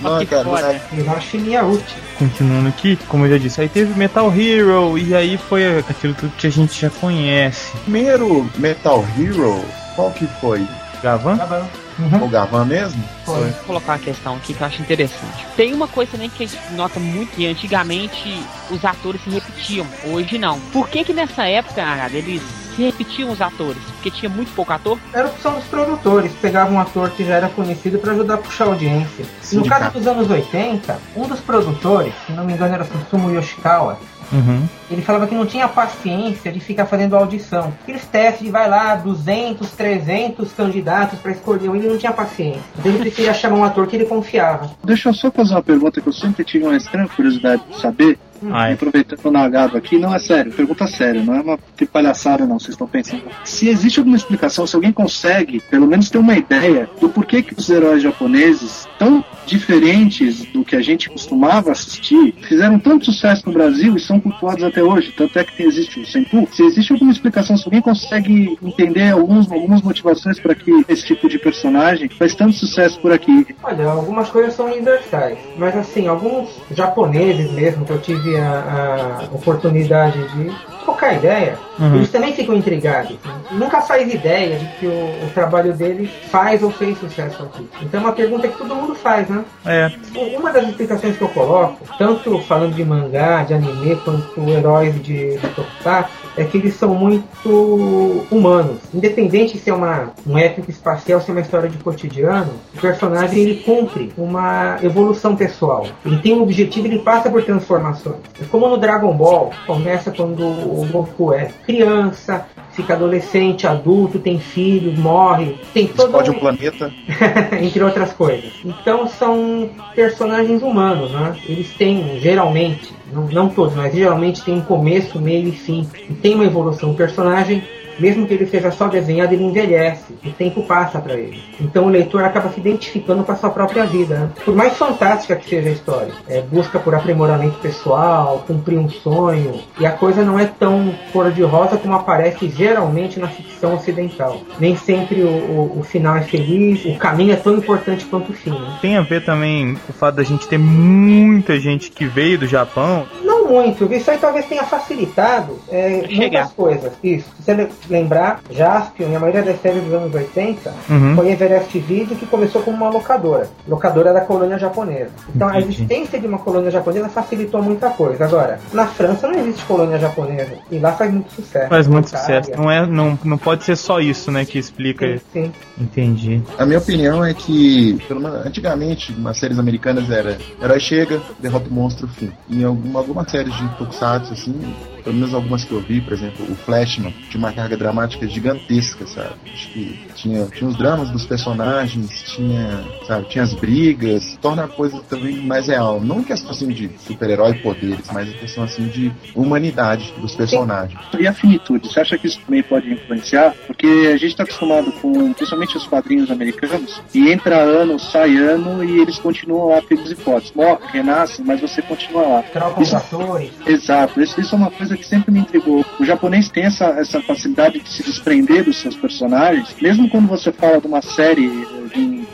Não, que cara, foda. Hiroshi Miyauchi. Continuando aqui, como eu já disse, aí teve Metal Hero, e aí foi aquilo tudo que a gente já conhece. Primeiro Metal Hero, qual que foi? Gavan? Bom. Uhum. O Gavan mesmo? Foi. Vou colocar uma questão aqui que eu acho interessante. Tem uma coisa também que a gente nota muito que antigamente os atores se repetiam, hoje não. Por que que nessa época, eles se repetiam os atores? Porque tinha muito pouco ator? Era opção dos produtores, pegavam um ator que já era conhecido para ajudar a puxar a audiência. E no caso dos anos 80, um dos produtores, se não me engano era Susumu Yoshikawa, Uhum. ele falava que não tinha paciência de ficar fazendo audição. Aqueles testes de vai lá, 200, 300 candidatos para escolher um, ele não tinha paciência. Então ele preferia chamar um ator que ele confiava. Deixa eu só fazer uma pergunta que eu sempre tive uma estranha curiosidade de saber. Ai. Aproveitando o Nagado aqui, não é sério, pergunta séria, não é uma palhaçada não, vocês estão pensando. Se existe alguma explicação, se alguém consegue, pelo menos ter uma ideia do porquê que os heróis japoneses, tão diferentes do que a gente costumava assistir, fizeram tanto sucesso no Brasil e são cultuados até hoje, tanto é que existe o Senpu. Se existe alguma explicação, se alguém consegue entender alguns, algumas motivações para que esse tipo de personagem faz tanto sucesso por aqui. Olha, algumas coisas são universais, mas assim, alguns japoneses mesmo, que eu tive a, a oportunidade de trocar ideia, Uhum. eles também ficam intrigados. Nunca faz ideia de que o, o trabalho deles faz ou fez sucesso aqui. Então é uma pergunta que todo mundo faz, né? É. Uma das explicações que eu coloco, tanto falando de mangá, de anime, quanto heróis de, de tokusatsu, é que eles são muito humanos. Independente se é uma, um épico espacial, se é uma história de cotidiano, o personagem ele cumpre uma evolução pessoal. Ele tem um objetivo, ele passa por transformações. E como no Dragon Ball, começa quando o Goku é criança, fica adolescente, adulto, tem filhos, morre, tem todo Explode um- o planeta. entre outras coisas. Então são personagens humanos, né? Eles têm, geralmente, não, não todos, mas geralmente tem um começo, meio e fim. E tem uma evolução. O personagem, mesmo que ele seja só desenhado, ele envelhece. O tempo passa para ele. Então o leitor acaba se identificando com a sua própria vida. né? Por mais fantástica que seja a história, é, busca por aprimoramento pessoal, cumprir um sonho. E a coisa não é tão cor-de-rosa como aparece geralmente na ficção ocidental. Nem sempre o, o- o final é feliz, o caminho é tão importante quanto o fim. né? Tem a ver também o fato da gente ter muita gente que veio do Japão. Muito, isso aí talvez tenha facilitado é, muitas coisas. Isso, se você le- lembrar, Jaspion e a maioria das séries dos anos 80 Uhum. foi Everest Video que começou como uma locadora. Locadora da colônia japonesa. Então a Entendi. existência de uma colônia japonesa facilitou muita coisa. Agora, na França não existe colônia japonesa. E lá faz muito sucesso. Faz muito sucesso. Não, é, não, não pode ser só isso, né, que explica. Sim, sim. Entendi. A minha opinião é que, pelo menos, antigamente, nas séries americanas era herói chega, derrota o monstro, fim. Em alguma, algumas séries de Tokusatsu, assim, pelo menos algumas que eu vi, por exemplo, o Flashman, tinha uma carga dramática gigantesca, sabe? Acho que tinha, tinha os dramas dos personagens, tinha, sabe, tinha as brigas, torna a coisa também mais real. Não questão assim de super-herói poderes, mas em questão assim de humanidade dos personagens. E a finitude, você acha que isso também pode influenciar? Porque a gente está acostumado com, principalmente os quadrinhos americanos, e entra ano, sai ano, e eles continuam lá pelos e fortes. Morre, renascem, mas você continua lá. Trocam os atores. Exato, isso, isso é uma coisa que sempre me intrigou. O japonês tem essa, essa facilidade de se desprender dos seus personagens, mesmo quando você fala de uma série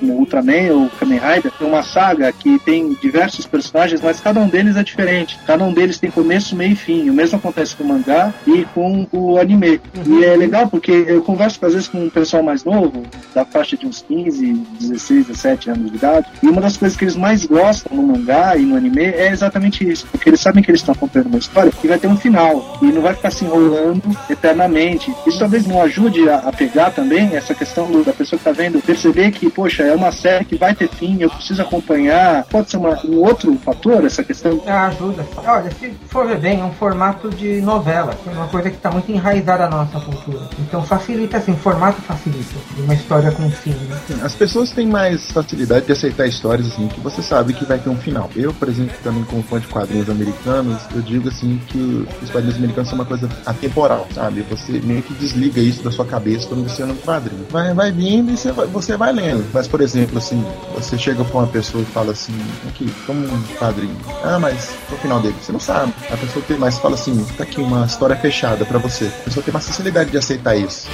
como Ultraman ou Kamen Rider, é uma saga que tem diversos personagens, mas cada um deles é diferente. Cada um deles tem começo, meio e fim. O mesmo acontece com o mangá e com o anime. E é legal porque eu converso às vezes com um pessoal mais novo, da faixa de uns 15, 16, 17 anos de idade, e uma das coisas que eles mais gostam no mangá e no anime é exatamente isso, porque eles sabem que eles estão contando uma história que vai ter um final e não vai ficar se enrolando eternamente. Isso talvez não ajude a, a pegar também essa questão do- da pessoa que tá vendo, perceber que, poxa, é uma série que vai ter fim, eu preciso acompanhar. Pode ser uma- um outro fator essa questão Ah, ajuda. Olha, se for ver bem, é um formato de novela, que é uma coisa que está muito enraizada na nossa cultura. Então facilita assim, o formato facilita. Uma história com fim, né? As pessoas têm mais facilidade de aceitar histórias assim que você sabe que vai ter um final. Eu, por exemplo, também como fã de quadrinhos americanos, eu digo assim que os quadrinhos americanos são uma coisa atemporal, sabe? Você meio que desliga isso da sua cabeça quando você anda no quadrinho. Vai, vai vindo e você vai, você vai lendo. Mas, por exemplo, assim, você chega pra uma pessoa e fala assim, aqui, como um quadrinho. Ah, mas qual é o final dele? Você não sabe. A pessoa tem mais, fala assim, tá aqui uma história fechada pra você. A pessoa tem mais facilidade de aceitar isso.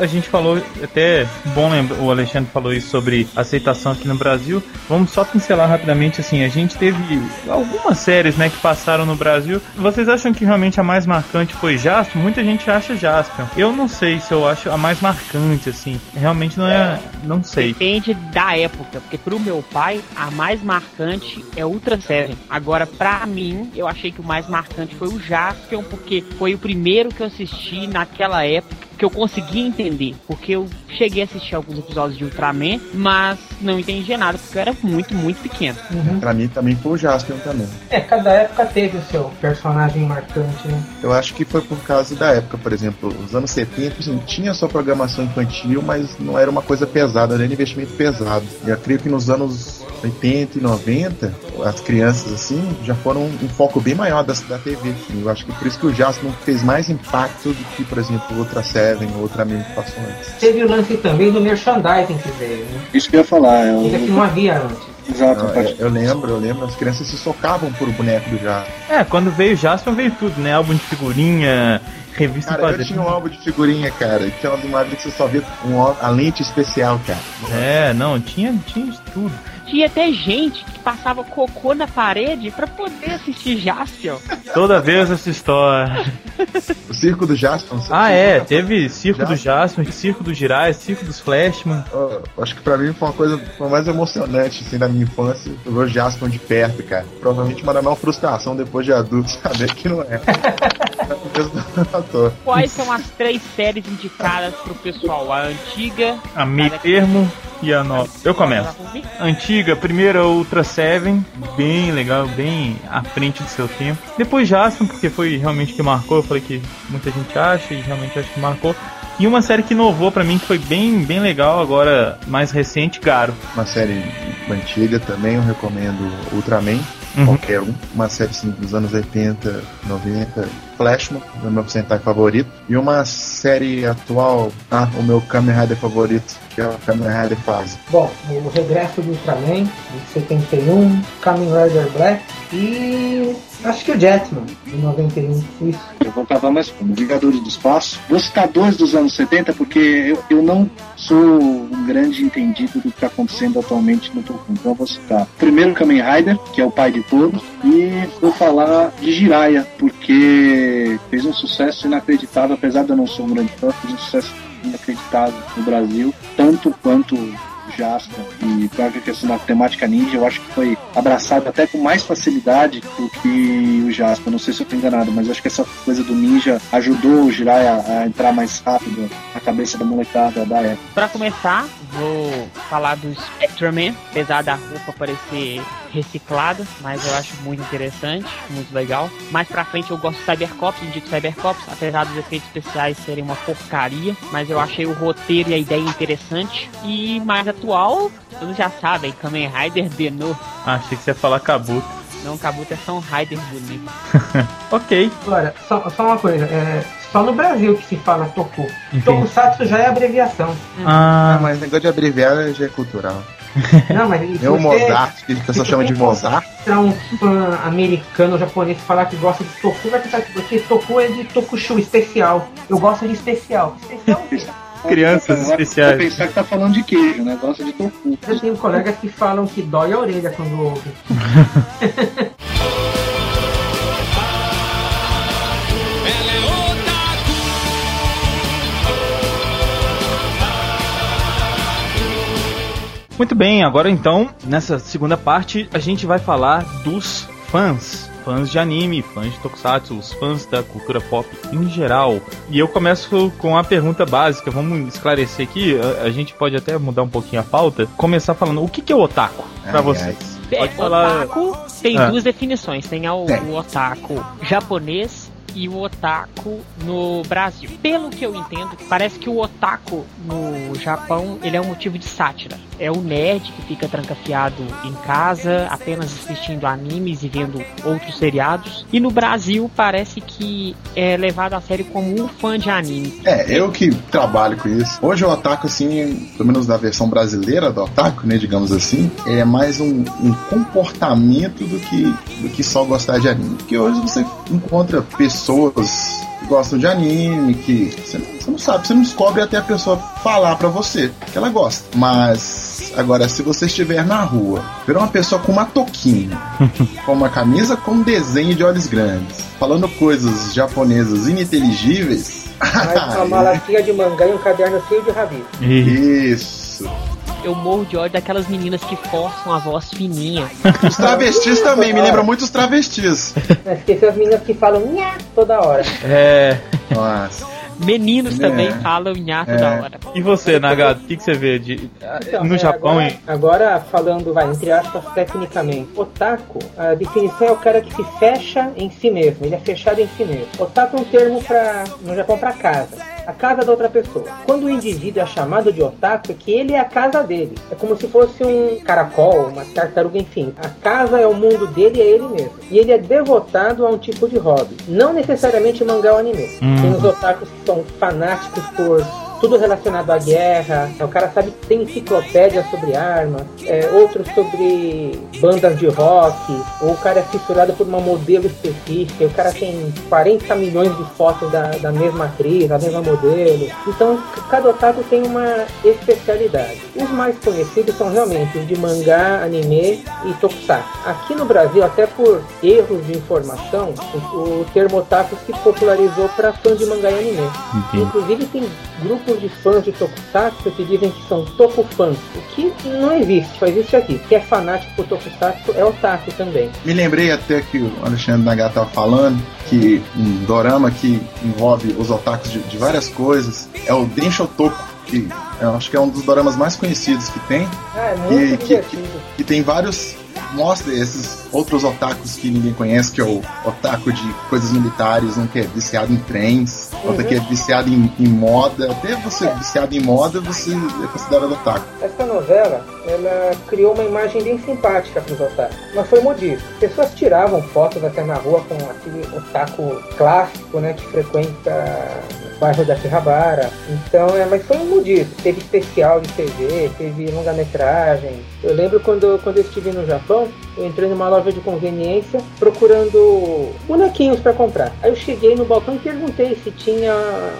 A gente falou, até bom lembrar, o Alexandre falou isso sobre aceitação aqui no Brasil. Vamos só pincelar rapidamente assim, a gente teve algumas séries, né, que passaram no Brasil. Vocês acham que realmente a mais marcante foi Jaspion? Muita gente acha Jaspion. Eu não sei se eu acho a mais marcante assim. Realmente não é, não sei. Depende da época, porque pro meu pai, a mais marcante é Ultra Seven. Agora, pra mim, eu achei que o mais marcante foi o Jaspion, porque foi o primeiro que eu assisti naquela época que eu consegui entender. Porque eu cheguei a assistir alguns episódios de Ultraman, mas não entendi nada, porque eu era muito, muito pequeno. Pra mim também foi o Jaspion também. É, cada época teve o seu personagem marcante, né? Eu acho que foi por causa da época, por exemplo, os anos 70, assim, tinha sua programação infantil, mas não era uma coisa pesada, era investimento pesado. E eu creio que nos anos 80 e 90, as crianças, assim, já foram um foco bem maior da, da TV. assim. Eu acho que por isso que o Jasper fez mais impacto do que, por exemplo, outra Seven ou outra anime que passou antes. Teve o lance também do merchandising que veio, né? Isso que eu ia falar. É Coisa que o... não havia antes. Exato, Eu, pode- eu lembro, eu lembro, as crianças se socavam por o boneco do Jasper. É, quando veio Jaspion veio tudo, né? Álbum de figurinha, revista Cara, eu quadrinho. tinha um álbum de figurinha, cara, e tinha umas imagens que você só vê um, a lente especial, cara. É, não, tinha, tinha de tudo. Tinha até gente que passava cocô na parede pra poder assistir Jaspion. Toda vez essa história. O circo do sei Ah, é, teve Circo do Jasper. Jasper, Circo do Jirais, Circo dos Flashman. Ó, acho que pra mim foi uma coisa foi mais emocionante assim da minha infância. Eu ver o Jasper de perto, cara. Provavelmente uma da maior frustração depois de adulto saber que não é. Ator. Quais são as três séries indicadas pro pessoal? A antiga, A meio termo, e a nova? Eu começo. Antiga, primeira Ultra Seven, bem legal, bem à frente do seu tempo. Depois Jasper, porque foi realmente que marcou. Eu falei que muita gente acha e realmente acho que marcou. E uma série que inovou para mim, que foi bem, bem legal, agora mais recente, Garo. Uma série antiga também, eu recomendo Ultraman, uhum. qualquer um. Uma série assim, dos anos 80, 90, Flashman, meu Sentai favorito. E uma série atual, ah, o meu Kamen Rider favorito, que é o Kamen Rider Fase. Bom, o Regresso do Ultraman, de 71, Kamen Rider Black e Acho que o Jetman, de 91, isso. Eu voltava mais como Vingadores do Espaço. Vou citar dois dos anos 70, porque eu, eu não sou um grande entendido do que está acontecendo atualmente no Tokyo. Então eu vou citar primeiro Kamen Rider, que é o pai de todos, e vou falar de Jiraiya, porque fez um sucesso inacreditável, apesar de eu não ser um grande fã, fez um sucesso inacreditável no Brasil, tanto quanto Jasper e para a da temática ninja, eu acho que foi abraçado até com mais facilidade do que o Jasper. Não sei se eu estou enganado, mas acho que essa coisa do ninja ajudou o Jiraiya a entrar mais rápido na cabeça da molecada da época. Para começar, vou falar do Spectreman, apesar da roupa parecer reciclada, mas eu acho muito interessante, muito legal. Mais pra frente eu gosto de Cybercops, indico Cybercops, apesar dos efeitos especiais serem uma porcaria, mas eu achei o roteiro e a ideia interessante. E mais atual, todos já sabem, Kamen Rider Denô. Ah, achei que você ia falar Kabuto. Não, Kabuto é São Rider bonito. ok. Olha, só, só uma coisa, é, só no Brasil que se fala Toku. Tokusatsu já é abreviação. Ah, ah, mas negócio de abreviar já é cultural. Não, mas é o Mozart, que a pessoa chama de Mozart. Se um fã americano ou japonês falar que gosta de Toku, vai pensar que Toku é de Tokushu, especial. Eu gosto de especial. Especial Crianças especiais. Vou pensar que tá falando de queijo, né? Gosta de tofu. Eu tenho colegas que falam que dói a orelha quando ouve. Muito bem, agora então, nessa segunda parte, a gente vai falar dos fãs. Fãs de anime, fãs de tokusatsu, os fãs da cultura pop em geral. E eu começo com a pergunta básica, vamos esclarecer aqui, a, a gente pode até mudar um pouquinho a pauta. Começar falando, o que, que é o otaku para vocês? Pode falar... Otaku tem ah. duas definições, tem o, o otaku japonês e o otaku no Brasil. Pelo que eu entendo, parece que o otaku no Japão ele é um motivo de sátira. É o nerd que fica trancafiado em casa, apenas assistindo animes e vendo outros seriados. E no Brasil parece que é levado a sério como um fã de anime. É, eu que trabalho com isso. Hoje o otaku, assim, pelo menos na versão brasileira do otaku, né, digamos assim, é mais um, um comportamento do que, do que só gostar de anime. Porque hoje você encontra pessoas pessoas que gostam de anime, que você não, você não, sabe, você não descobre até a pessoa falar para você que ela gosta. Mas agora, se você estiver na rua, ver uma pessoa com uma toquinha, com uma camisa com desenho de olhos grandes, falando coisas japonesas ininteligíveis. uma malaquinha de mangá e um caderno cheio de rabisco. Isso eu morro de ódio daquelas meninas que forçam a voz fininha. Os travestis também, me lembram muito os travestis. Esqueceu as meninas que falam nha toda hora. É. Nossa. Meninos é. também falam nha toda é. hora. E você, Nagado, o que, que, você vê de, então, no é, Japão? Agora, agora, falando, vai, entre aspas, tecnicamente. Otaku, a definição é o cara que se fecha em si mesmo, ele é fechado em si mesmo. Otaku é um termo pra, no Japão para casa a casa da outra pessoa. Quando o indivíduo é chamado de otaku, é que ele é a casa dele. É como se fosse um caracol, uma tartaruga, enfim. A casa é o mundo dele e é ele mesmo. E ele é devotado a um tipo de hobby. Não necessariamente mangá ou anime. Hum. Tem os otakus que são fanáticos por tudo relacionado à guerra. O cara sabe que tem enciclopédia sobre armas, é, outros sobre bandas de rock, ou o cara é fissurado por uma modelo específica, o cara tem 40 milhões de fotos da, da mesma atriz, da mesma modelo. Então, cada otaku tem uma especialidade. Os mais conhecidos são realmente os de mangá, anime e tokusatsu. Aqui no Brasil, até por erros de informação, o, o termo otaku se popularizou para fãs de mangá e anime. Inclusive, tem grupos grupos de fãs de Tokusatsu que dizem que são Tokufãs, o que não existe, só existe aqui. Quem é fanático por Tokusatsu é otaku também. Me lembrei até que o Alexandre Nagata estava falando que um dorama que envolve os otakus de, de várias coisas é o Denshotoku que eu acho que é um dos doramas mais conhecidos que tem. Ah, é muito e que, que, divertido. que tem vários mostra esses outros otakus que ninguém conhece, que é o otaku de coisas militares, um que é viciado em trens, outro que é viciado em, em moda. Até você viciado em moda, você é considerado otaku. Essa novela, ela criou uma imagem bem simpática para os otakus, mas foi modismo. Pessoas tiravam fotos até na rua com aquele otaku clássico, né, que frequenta o bairro da Akihabara. Então, é, mas foi um modismo. Teve especial de TV, teve longa-metragem. Eu lembro quando, quando eu estive no Japão, eu entrei numa loja de conveniência procurando bonequinhos para comprar. Aí eu cheguei no balcão e perguntei se tinha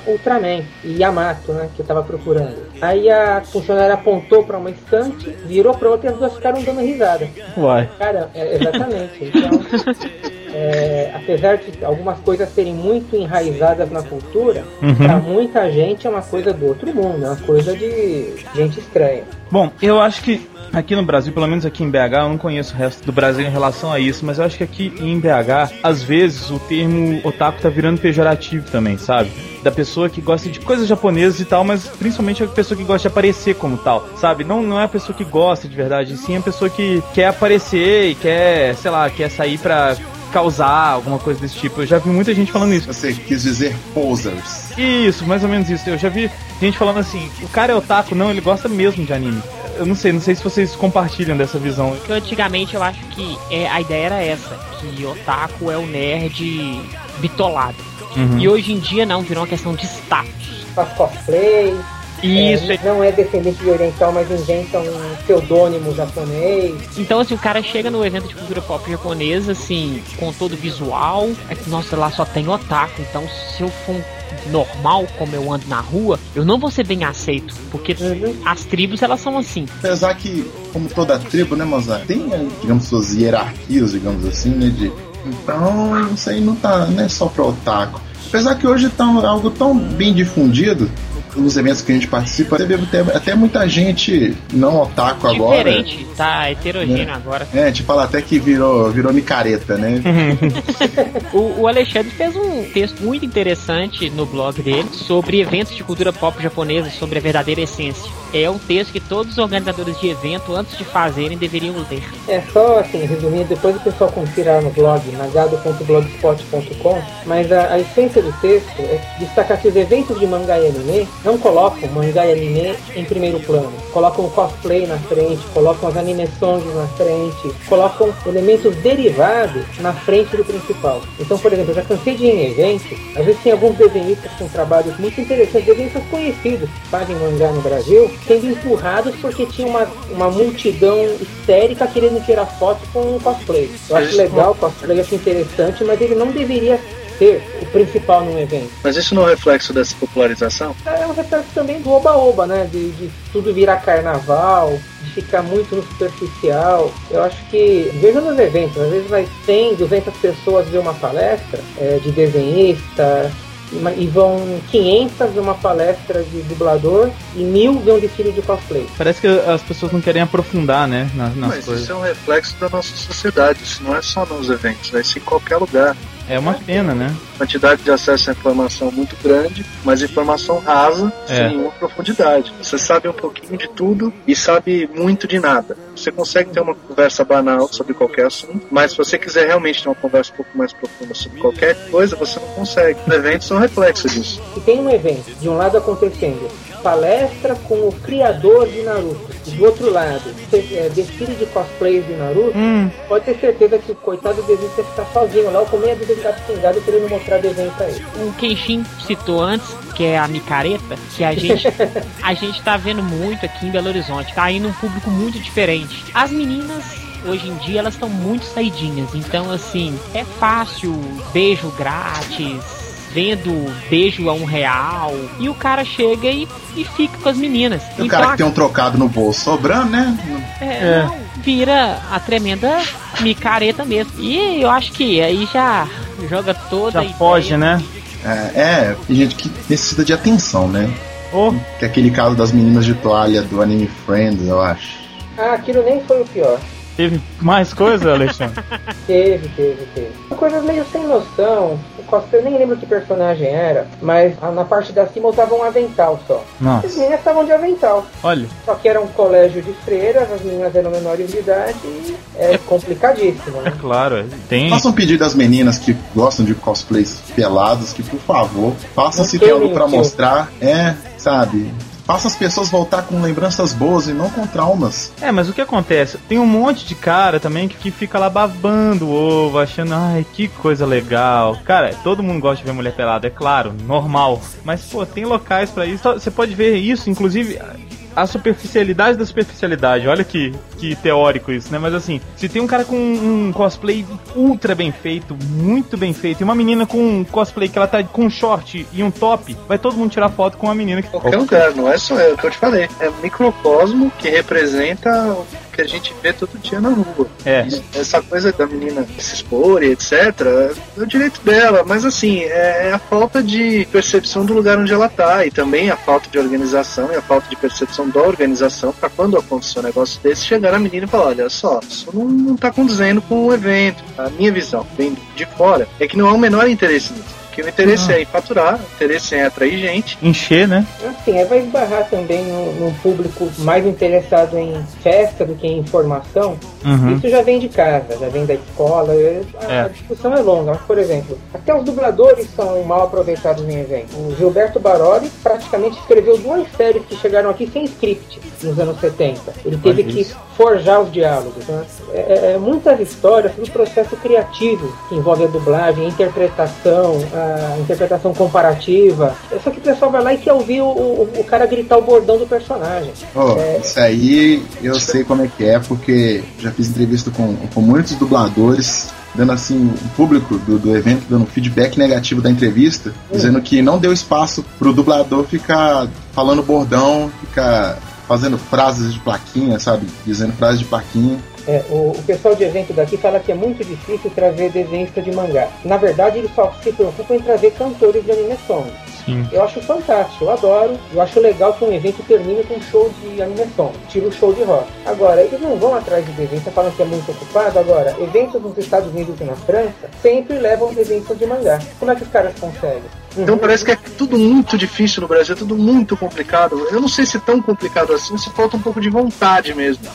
Ultraman e Yamato, né, que eu tava procurando. Aí a funcionária apontou para uma estante, virou outra e as duas ficaram dando risada. Uai. Cara, é, exatamente. Então, é, apesar de algumas coisas serem muito enraizadas na cultura, Uhum. para muita gente é uma coisa do outro mundo, é uma coisa de gente estranha. Bom, eu acho que aqui no Brasil, pelo menos aqui em BH, eu não conheço o resto do Brasil em relação a isso, mas eu acho que aqui em BH, às vezes o termo otaku tá virando pejorativo também, sabe? Da pessoa que gosta de coisas japonesas e tal, mas principalmente a pessoa que gosta de aparecer como tal, sabe? Não, não é a pessoa que gosta de verdade, sim a pessoa que quer aparecer e quer, sei lá, quer sair pra causar alguma coisa desse tipo. Eu já vi muita gente falando isso. Você quis dizer posers. Isso, mais ou menos isso. Eu já vi gente falando assim, o cara é otaku, não, ele gosta mesmo de anime. Eu não sei, não sei se vocês compartilham dessa visão. Porque antigamente eu acho que é, a ideia era essa, que otaku é o nerd bitolado. Uhum. E hoje em dia não, virou uma questão de status. Faz cosplay, Isso, é, não é descendente de oriental, mas inventa um pseudônimo japonês. Então, assim, o cara chega no evento de cultura pop japonesa, assim, com todo o visual. É que, nossa, lá só tem otaku. Então, se eu for um normal, como eu ando na rua, eu não vou ser bem aceito. Porque Uhum. as tribos, elas são assim. Apesar que, como toda tribo, né, Mozart, tem, eh, digamos, suas hierarquias, digamos assim, né, de... Então, isso aí não tá, não é só pra otaku. Apesar que hoje tá algo tão bem difundido, nos eventos que a gente participa, você vê até, até muita gente não otaku agora. Diferente, tá heterogêneo agora. É, te fala até que virou, virou micareta, né? O, o Alexandre fez um texto muito interessante no blog dele sobre eventos de cultura pop japonesa, sobre a verdadeira essência. É um texto que todos os organizadores de evento, antes de fazerem, deveriam ler. É só assim, resumindo, depois o pessoal confira lá no blog, nagado.blogspot.com, mas a, a essência do texto é destacar que os eventos de mangá e anime não colocam mangá e anime em primeiro plano. Colocam o cosplay na frente, colocam as anime songs na frente, colocam elementos derivados na frente do principal. Então, por exemplo, eu já cansei de ir em eventos, às vezes tem alguns desenhistas com trabalhos muito interessantes, desenhistas conhecidos que fazem mangá no Brasil, sendo empurrados porque tinha uma, uma multidão histérica querendo tirar foto com o cosplay. Eu acho legal o cosplay, acho interessante, mas ele não deveria ser o principal num evento. Mas isso não é reflexo dessa popularização? É um reflexo também do oba-oba, né? De, de tudo virar carnaval, de ficar muito no superficial. Eu acho que, veja nos eventos, às vezes vai 100, 200 pessoas ver uma palestra é, de desenhista, e vão 500 ver uma palestra de dublador e mil ver um desfile de cosplay. Parece que as pessoas não querem aprofundar, né, nas, nas Mas coisas. isso é um reflexo da nossa sociedade, isso não é só nos eventos, vai ser em qualquer lugar. É uma pena, né? Quantidade de acesso à informação muito grande, mas informação rasa, É. sem nenhuma profundidade. Você sabe um pouquinho de tudo e sabe muito de nada. Você consegue ter uma conversa banal sobre qualquer assunto, mas se você quiser realmente ter uma conversa um pouco mais profunda sobre qualquer coisa, você não consegue. Os eventos são reflexo disso. Se tem um evento de um lado acontecendo palestra com o criador de Naruto e do outro lado é, desfile de cosplays de Naruto, Hum, pode ter certeza que o coitado do desenhista ficar sozinho lá, ou com meia dúzia de gato pingado querendo mostrar desenho pra ele. O Kenshin citou antes, que é a micareta, que a gente a gente tá vendo muito aqui em Belo Horizonte. Tá indo um público muito diferente. As meninas hoje em dia elas estão muito saidinhas, então assim, é fácil, beijo grátis, vendo beijo a um real, e o cara chega e, e fica com as meninas. E o Então, cara que tem um trocado no bolso sobrando, né? é, É. não, vira a tremenda micareta mesmo. E eu acho que aí já joga toda já a ideia. foge, né? É, é, gente que necessita de atenção, né? Oh, Que é aquele caso das meninas de toalha do anime Friends, eu acho. Ah, aquilo nem foi o pior. Teve mais coisa, Alexandre? teve, teve, teve. Coisas meio sem noção. Eu nem lembro que personagem era, mas na parte da cima usava um avental só. Nossa. As meninas estavam de avental. Olha. Só que era um colégio de freiras, as meninas eram menores de idade e é complicadíssimo, né? É claro, é. tem. Faça um pedido às meninas que gostam de cosplays pelados, que por favor, façam se tem algo pra mostrar. É, sabe? Faça as pessoas voltar com lembranças boas e não com traumas. É, mas o que acontece? Tem um monte de cara também que, que fica lá babando o ovo, achando, ai, que coisa legal. Cara, todo mundo gosta de ver mulher pelada, é claro, normal. Mas, pô, tem locais para isso. Você pode ver isso, inclusive, a superficialidade da superficialidade. Olha que, que teórico isso, né? Mas assim, se tem um cara com um cosplay ultra bem feito, muito bem feito, e uma menina com um cosplay que ela tá com um short e um top, vai todo mundo tirar foto com a menina que Qualquer lugar, não é só eu, é o que eu te falei. É um microcosmo que representa que a gente vê todo dia na rua. É. essa coisa da menina se expor e etc. é o direito dela, mas assim, é, é a falta de percepção do lugar onde ela tá e também a falta de organização e a falta de percepção da organização para quando acontecer um negócio desse, chegar a menina e falar: olha só, isso não, não tá conduzendo com o evento. A minha visão, vem de fora, é que não há o menor interesse nisso. Porque o interesse é em faturar, o interesse é em atrair gente. Encher, né? Assim, é, vai esbarrar também no, no, público mais interessado em festa do que em informação. Uhum. Isso já vem de casa, já vem da escola. A, é. a, discussão é longa, mas, por exemplo, até os dubladores são mal aproveitados em evento. O Gilberto Baroli praticamente escreveu duas séries que chegaram aqui sem script nos anos 70. Ele teve que forjar os diálogos. Né? É, é, é, muitas histórias do processo criativo que envolve a dublagem, a interpretação, a interpretação comparativa. Só que o pessoal vai lá e quer ouvir o, o, o cara gritar o bordão do personagem. Oh, é... Isso aí eu sei como é que é, porque já fiz entrevista com, com muitos dubladores dando assim o público do, do evento dando feedback negativo da entrevista, hum. dizendo que não deu espaço pro dublador ficar falando bordão, ficar fazendo frases de plaquinha, sabe? Dizendo frases de plaquinha. É, o, o, pessoal de evento daqui fala que é muito difícil trazer desenhista de mangá. Na verdade, eles só se preocupam em trazer cantores de anime song. Sim. Eu acho fantástico, eu adoro. Eu acho legal que um evento termine com um show de anime song, tira o show de rock. Agora, eles não vão atrás de desenhista falando que é muito ocupado. Agora, eventos nos Estados Unidos e na França sempre levam desenhistas de mangá. Como é que os caras conseguem? Então uhum. parece que é tudo muito difícil no Brasil, é tudo muito complicado. Eu não sei se é tão complicado assim, se falta um pouco de vontade mesmo.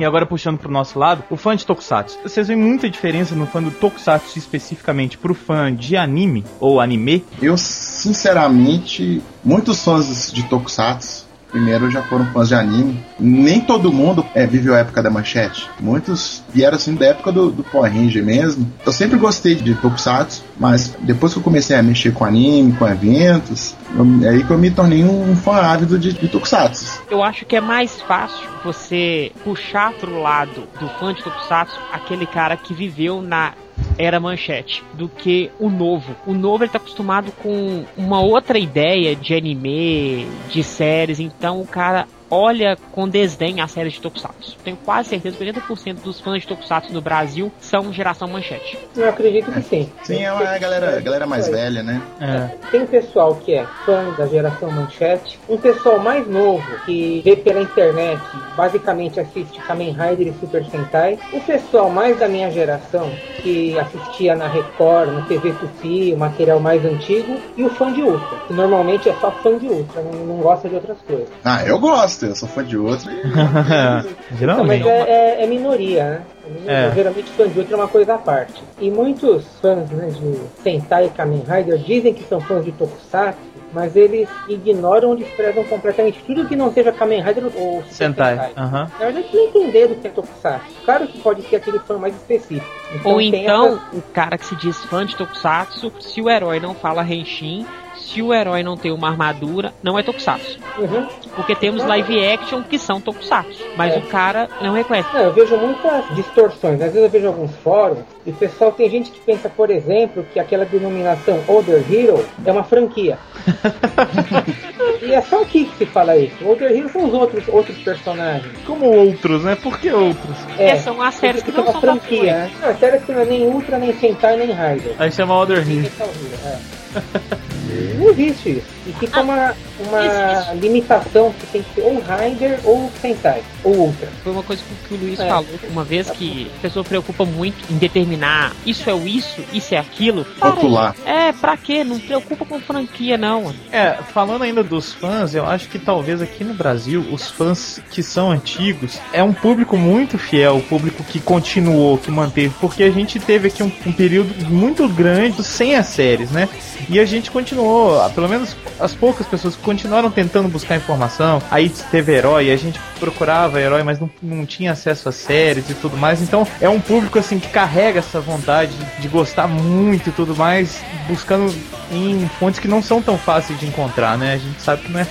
E agora puxando pro nosso lado, o fã de Tokusatsu. Vocês veem muita diferença no fã do Tokusatsu especificamente pro fã de anime ou anime? Eu, sinceramente, muitos fãs de Tokusatsu primeiro já foram fãs de anime. Nem todo mundo é, viveu a época da manchete. Muitos vieram assim da época do, do Power Ranger mesmo. Eu sempre gostei de Tokusatsu, mas depois que eu comecei a mexer com anime, com eventos, eu, é aí que eu me tornei um fã ávido de, de Tokusatsu. Eu acho que é mais fácil você puxar pro lado do fã de Tokusatsu aquele cara que viveu na era manchete do que o novo. O novo ele tá acostumado com uma outra ideia de anime, de séries, então o cara olha com desdém a série de Tokusatsu. Tenho quase certeza que 80% dos fãs de Tokusatsu no Brasil são geração manchete. Eu acredito que sim. Sim, é uma galera, galera mais é. velha, né? É. Tem pessoal que é fã da geração manchete, um pessoal mais novo que vê pela internet, basicamente assiste Kamen Rider e Super Sentai, o pessoal mais da minha geração que assistia na Record, no TV Tupi, o material mais antigo, e o fã de Ultra, que normalmente é só fã de Ultra, não, não gosta de outras coisas. Ah, eu gosto gosto, eu sou fã de outro. E... Geralmente. Então, mas é, é, é, minoria, né? É é. Geralmente fã de outro é uma coisa à parte. E muitos fãs né, de Sentai e Kamen Rider dizem que são fãs de Tokusatsu, mas eles ignoram ou desprezam completamente tudo que não seja Kamen Rider ou Sentai. Sentai. Uhum. Na verdade, não entender do que é Tokusatsu. Claro que pode ser aquele fã mais específico. Então, ou então, essa... o cara que se diz fã de Tokusatsu, se o herói não fala Henshin, se o herói não tem uma armadura, não é Tokusatsu. Uhum. Porque temos live action que são Tokusatsu, mas É. o cara não reconhece. Não, eu vejo muitas distorções. Às vezes eu vejo alguns fóruns e o pessoal tem gente que pensa, por exemplo, que aquela denominação Other Hero é uma franquia. e é só aqui que se fala isso. Other Hero são os outros, outros personagens. Como outros, né? Por que outros? É, são as séries que porque não é uma são da franquia. né? Não, séries que não é nem Ultra, nem Sentai, nem Rider. Aí chama Other Hero. Metal Hero, é. Não existe isso. E fica uma, uma limitação que tem que ser ou Rider ou Sentai, ou Ultra. Foi uma coisa que o Luiz É. falou uma vez que a pessoa preocupa muito em determinar isso é o isso, isso é aquilo. Rotular. É, pra quê? Não preocupa com franquia, não. É, falando ainda dos fãs, eu acho que talvez aqui no Brasil, os fãs que são antigos, é um público muito fiel, o público que continuou, que manteve, porque a gente teve aqui um, um período muito grande sem as séries, né? E a gente continuou, pelo menos as poucas pessoas que continuaram tentando buscar informação. Aí teve herói, a gente procurava herói, mas não, não tinha acesso às séries e tudo mais. Então é um público assim que carrega essa vontade de gostar muito e tudo mais, buscando em fontes que não são tão fáceis de encontrar, né? A gente sabe que não é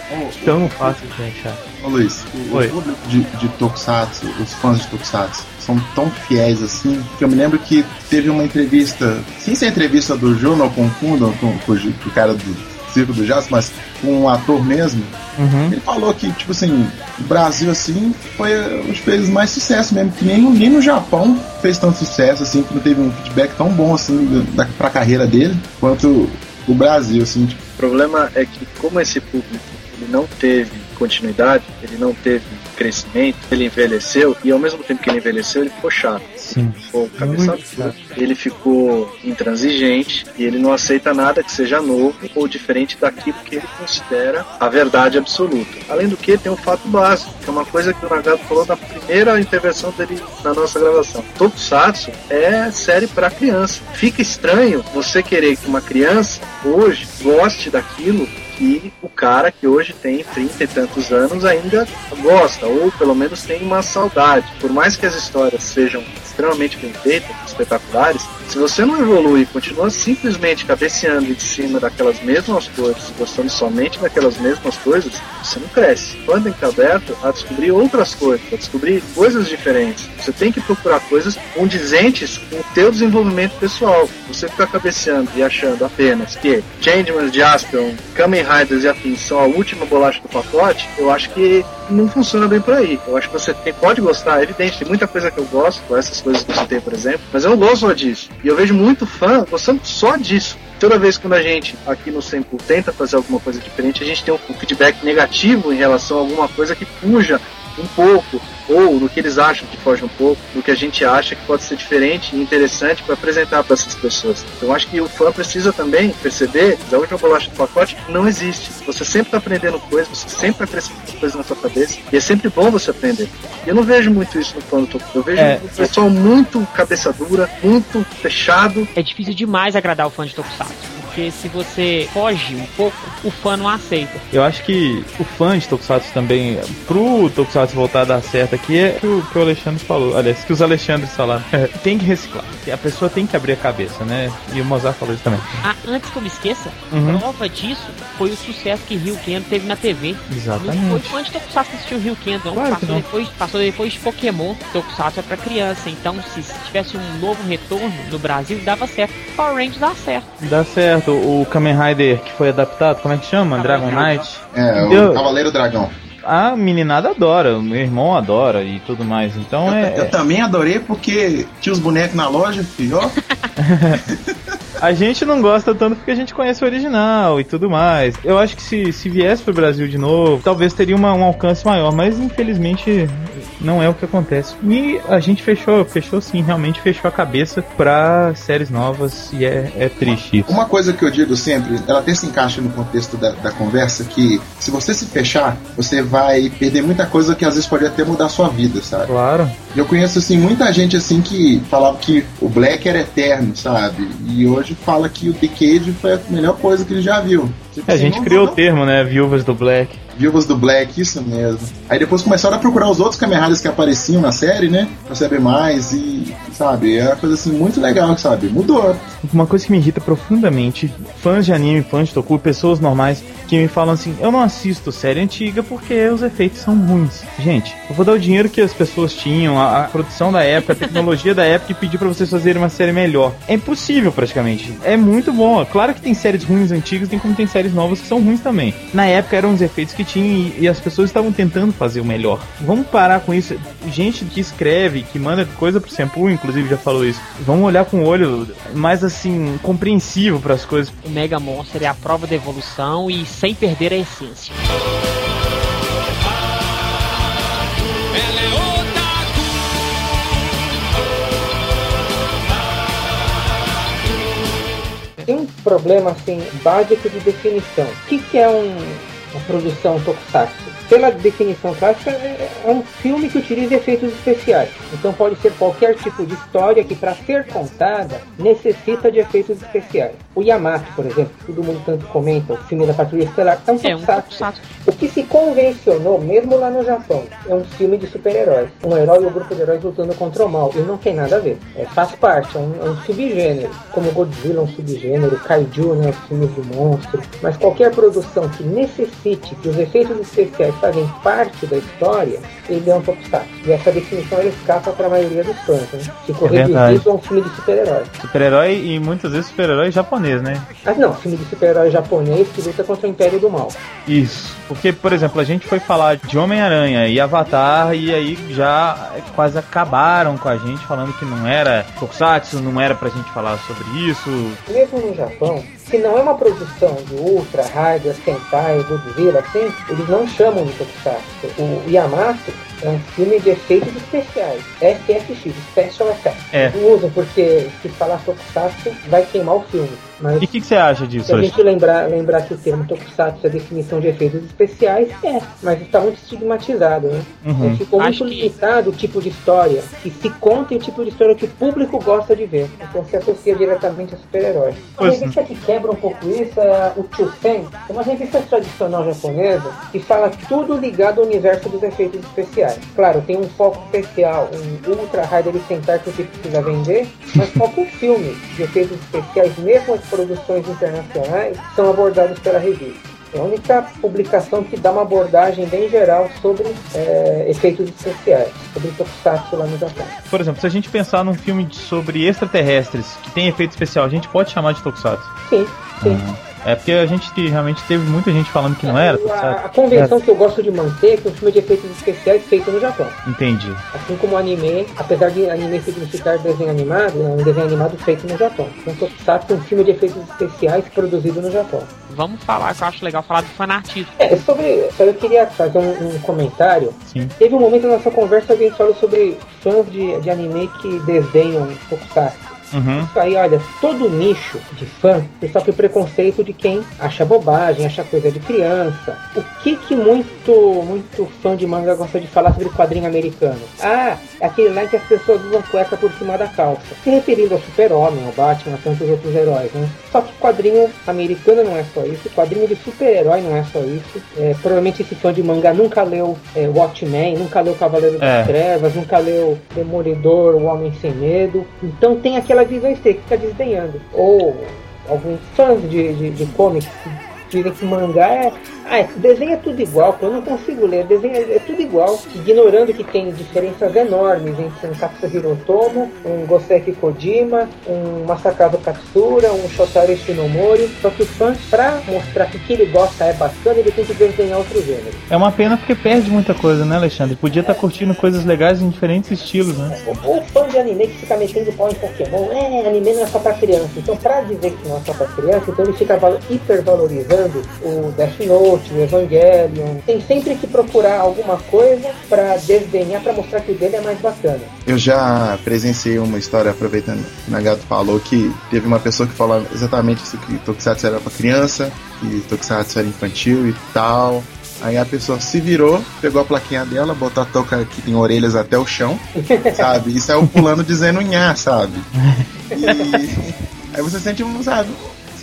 tão fácil de achar. Ô Luiz, o, Oi. o público de, de Tokusatsu, os fãs de Tokusatsu, são tão fiéis assim, que eu me lembro que teve uma entrevista, sem ser entrevista do Jô, não confundam com, com, o- com o cara do Circo do Jazz, mas com um ator mesmo, Uhum. ele falou que, tipo assim, o Brasil, assim, foi um dos países mais sucesso mesmo, que nem, nem no Japão fez tanto sucesso, assim, que não teve um feedback tão bom, assim, da, pra carreira dele, quanto o Brasil, assim, tipo, O problema é que, como esse público ele não teve continuidade, ele não teve crescimento, ele envelheceu e ao mesmo tempo que ele envelheceu, ele ficou chato. Sim. Ficou cabeça Muito dura, ele ficou intransigente e ele não aceita nada que seja novo ou diferente daquilo que ele considera a verdade absoluta. Além do que, tem um fato básico, que é uma coisa que o Nagato falou na primeira intervenção dele na nossa gravação. Tokusatsu é série para criança. Fica estranho você querer que uma criança hoje goste daquilo que o cara que hoje tem 30 e tantos anos ainda gosta, ou pelo menos tem uma saudade. Por mais que as histórias sejam extremamente bem feitas, espetaculares, se você não evolui e continua simplesmente cabeceando em cima daquelas mesmas coisas, gostando somente daquelas mesmas coisas, você não cresce. Quando tem que estar aberto a descobrir outras coisas, a descobrir coisas diferentes. Você tem que procurar coisas condizentes com o teu desenvolvimento pessoal. Você ficar cabeceando e achando apenas que Changeman, Jaspion, Kamen Riders e afins são a última bolacha do pacote, eu acho que não funciona bem por aí. Eu acho que você tem, pode gostar, é evidente, tem muita coisa que eu gosto, essas coisas que você tem, por exemplo, mas eu não gosto só disso. E eu vejo muito fã gostando só disso. Toda vez quando a gente aqui no Sempo tenta fazer alguma coisa diferente, a gente tem um feedback negativo em relação a alguma coisa que fuja um pouco, ou no que eles acham que foge um pouco, do que a gente acha que pode ser diferente e interessante para apresentar para essas pessoas. Então eu acho que o fã precisa também perceber que a última bolacha do pacote não existe. Você sempre está aprendendo coisas, você sempre está crescendo coisas na sua cabeça, e é sempre bom você aprender. Eu não vejo muito isso no fã do Toku. Eu vejo É. um pessoal muito cabeça dura, muito fechado, É difícil demais agradar o fã de Tokusatsu. Porque se você foge um pouco, o fã não aceita. Eu acho que o fã de Tokusatsu também, pro Tokusatsu voltar a dar certo aqui, é o que o, que o Alexandre falou. Aliás, que os Alexandres falaram. tem que reciclar. A pessoa tem que abrir a cabeça, né? E o Mozart falou isso também. Ah, antes que eu me esqueça, Uhum. prova disso foi o sucesso que Rio Kendo teve na TV. Não foi Exatamente. fã de Tokusatsu que assistiu Rio Kendo, não. Claro passou, não. Depois, passou depois de Pokémon. Tokusatsu é pra criança. Então, se tivesse um novo retorno no Brasil, dava certo. Power Rangers dá certo. Dá certo. O Kamen Rider que foi adaptado, como é que chama? Dragon Knight. é, o Eu- Cavaleiro Dragão. A meninada adora, o meu irmão adora e tudo mais. Então Eu, é. eu também adorei porque tinha os bonecos na loja, filho, ó. A gente não gosta tanto porque a gente conhece o original e tudo mais. Eu acho que se, se viesse pro Brasil de novo, talvez teria uma- um alcance maior, mas infelizmente não é o que acontece. E a gente fechou, fechou sim, realmente fechou a cabeça pra séries novas e é, é triste isso. Uma coisa que eu digo sempre, ela até se encaixa no contexto da, da conversa, que se você se fechar, você vai perder muita coisa que às vezes pode até mudar a sua vida, sabe? Claro. Eu conheço assim muita gente assim que falava que o Black era eterno, sabe? E hoje fala que o Decade foi a melhor coisa que ele já viu. Tipo a assim, gente não- criou o não- termo, né? Viúvas do Black. Viúvas do Black, isso mesmo. Aí depois começaram a procurar os outros Kamen que apareciam na série, né? Pra saber mais. E sabe? É uma coisa assim muito legal, sabe? Mudou. Uma coisa que me irrita profundamente, fãs de anime, fãs de Toku, pessoas normais que me falam assim: eu não assisto série antiga porque os efeitos são ruins. Gente, eu vou dar o dinheiro que as pessoas tinham, a, a produção da época, a tecnologia da época e pedir para vocês fazerem uma série melhor. É impossível praticamente. É muito bom. Claro que tem séries ruins antigas, tem como tem séries novas que são ruins também. Na época eram os efeitos que tinham e, e as pessoas estavam tentando fazer o melhor. Vamos parar com isso. Gente que escreve, que manda coisa pro Sempu, inclusive já falou isso. Vamos olhar com o olho mais assim, compreensivo para as coisas. O Mega Monster é a prova da evolução e sem perder a essência. Tem um problema assim básico de definição. O que, que é um, uma produção tokusatsu? Pela definição clássica, é é um filme que utiliza efeitos especiais. Então pode ser qualquer tipo de história que, para ser contada, necessita de efeitos especiais. O Yamato, por exemplo, que todo mundo tanto comenta, o filme da Patrulha Estelar, é um É um tokusatsu. O que se convencionou, mesmo lá no Japão, é um filme de super-heróis. Um herói e o grupo de heróis lutando contra o mal. E não tem nada a ver. É, faz parte, é um, é um subgênero. Como Godzilla é um subgênero, Kaiju, né, filmes do monstro. Mas qualquer produção que necessite que os efeitos especiais fazem parte da história, ele é um tokusatsu. E essa definição ele escapa para a maioria dos fãs. Né? Ficou É verdade. reduzido a um filme de super-herói. Super-herói e muitas vezes super-herói japonês, né? Mas não, filme de super-herói japonês que luta contra o Império do Mal. Isso. Porque, por exemplo, a gente foi falar de Homem-Aranha e Avatar e aí já quase acabaram com a gente falando que não era Tokusatsu, não era pra gente falar sobre isso. mesmo no Japão, se não é uma produção de Ultra, Raider, Sentai, Godzilla, assim, eles não chamam de Tokusatsu. O Yamato é um filme de efeitos especiais, SFX, Special Effects. É. Não usam porque se falar Tokusatsu vai queimar o filme. Mas E o que, que você acha se disso a hoje? gente lembrar, lembrar que o termo Tokusatsu é definição de efeitos especiais, é, mas está muito estigmatizado, né? Uhum. Ficou Acho muito que- limitado o tipo de história que se conta e o tipo de história que o público gosta de ver. Então se associa diretamente a super-heróis. Uma revista que quebra um pouco isso é o Chusen, é uma revista tradicional japonesa que fala tudo ligado ao universo dos efeitos especiais. Claro, tem um foco especial, um ultra rider e sentar que você precisa vender, mas qualquer filme de efeitos especiais, mesmo as produções internacionais, são abordados pela revista. É a única publicação que dá uma abordagem bem geral sobre é, efeitos especiais, sobre tokusatsu lá no Japão. Por exemplo, se a gente pensar num filme sobre extraterrestres que tem efeito especial, a gente pode chamar de Tokusatsu. Sim, sim. É porque a gente te- realmente teve muita gente falando que não era a, Tokusatsu. a convenção que eu gosto de manter é que é um filme de efeitos especiais feito no Japão. Entendi. Assim como o anime, apesar de anime significar desenho animado, é um desenho animado feito no Japão. Então Tokusatsu é um filme de efeitos especiais produzido no Japão. Vamos falar, que eu acho legal falar do fanatismo. É, sobre. só Eu queria fazer um, um comentário. Sim. Teve um momento na nossa conversa alguém falou sobre fãs de, de anime que desdenham Tokusatsu. Uhum. Isso aí, olha, todo nicho de fã só que o preconceito de quem acha bobagem, acha coisa de criança. O que que muito, muito fã de manga gosta de falar sobre quadrinho americano? Ah, é aquele lá que as pessoas usam cueca por cima da calça. Se referindo ao super-homem, ao Batman, a tantos outros heróis, né? Só que quadrinho americano não é só isso, quadrinho de super-herói não é só isso. É, provavelmente esse fã de manga nunca leu é, Watchmen, nunca leu Cavaleiro das É. Trevas, nunca leu Demolidor, O Homem Sem Medo. Então tem aquela visão estética desdenhando. Ou alguns fãs de, de, de comics dizem que mangá é. Ah, desenho é tudo igual, eu não consigo ler, desenho é, é tudo igual, ignorando que tem diferenças enormes entre um Katsuhiro Otomo, um Goseki Kojima, um Masakazu Katsura, um Shotaro Shinomori, só que o fã, pra mostrar que o que ele gosta é bacana, ele tem que desenhar outro gênero. É uma pena porque perde muita coisa, né, Alexandre? Podia estar curtindo coisas legais em diferentes estilos, né? O, fã de anime que fica metendo pau em Pokémon, é, anime não é só pra criança. Então, pra dizer que não é só pra criança, então ele fica valo- o Death Note, o Evangelion. Tem sempre que procurar alguma coisa pra desdenhar, pra mostrar que o dele é mais bacana. Eu já presenciei uma história, aproveitando que o Nagato falou, que teve uma pessoa que falou exatamente isso, que Tokusatsu era pra criança, que Tokusatsu era infantil e tal. Aí a pessoa se virou, pegou a plaquinha dela, botou a touca que tem orelhas até o chão, sabe? E saiu pulando dizendo nhá, sabe? E aí você sente um, sabe?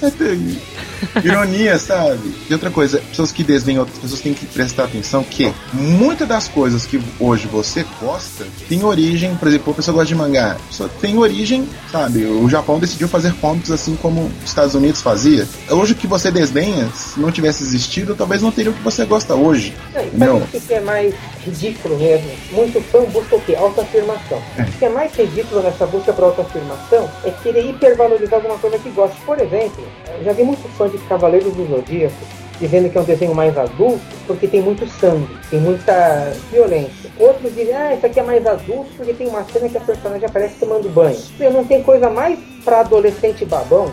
Ironia, sabe? E outra coisa, pessoas que desenham, outras pessoas têm que prestar atenção que muitas das coisas que hoje você gosta tem origem, por exemplo, a pessoa gosta de mangá, só tem origem, sabe? O Japão decidiu fazer comics assim como os Estados Unidos fazia. Hoje o que você desdenha, se não tivesse existido, talvez não teria o que você gosta hoje. Não, o que é mais ridículo mesmo? Muito fã busca o quê? Autoafirmação. É. O que é mais ridículo nessa busca para autoafirmação é querer hipervalorizar alguma coisa que gosta. Por exemplo, eu já vi muito fã de Cavaleiros do Zodíaco dizendo que é um desenho mais adulto porque tem muito sangue, tem muita violência. Outros dizem, ah, isso aqui é mais adulto porque tem uma cena que a personagem aparece tomando banho. Eu não tem coisa mais para adolescente babão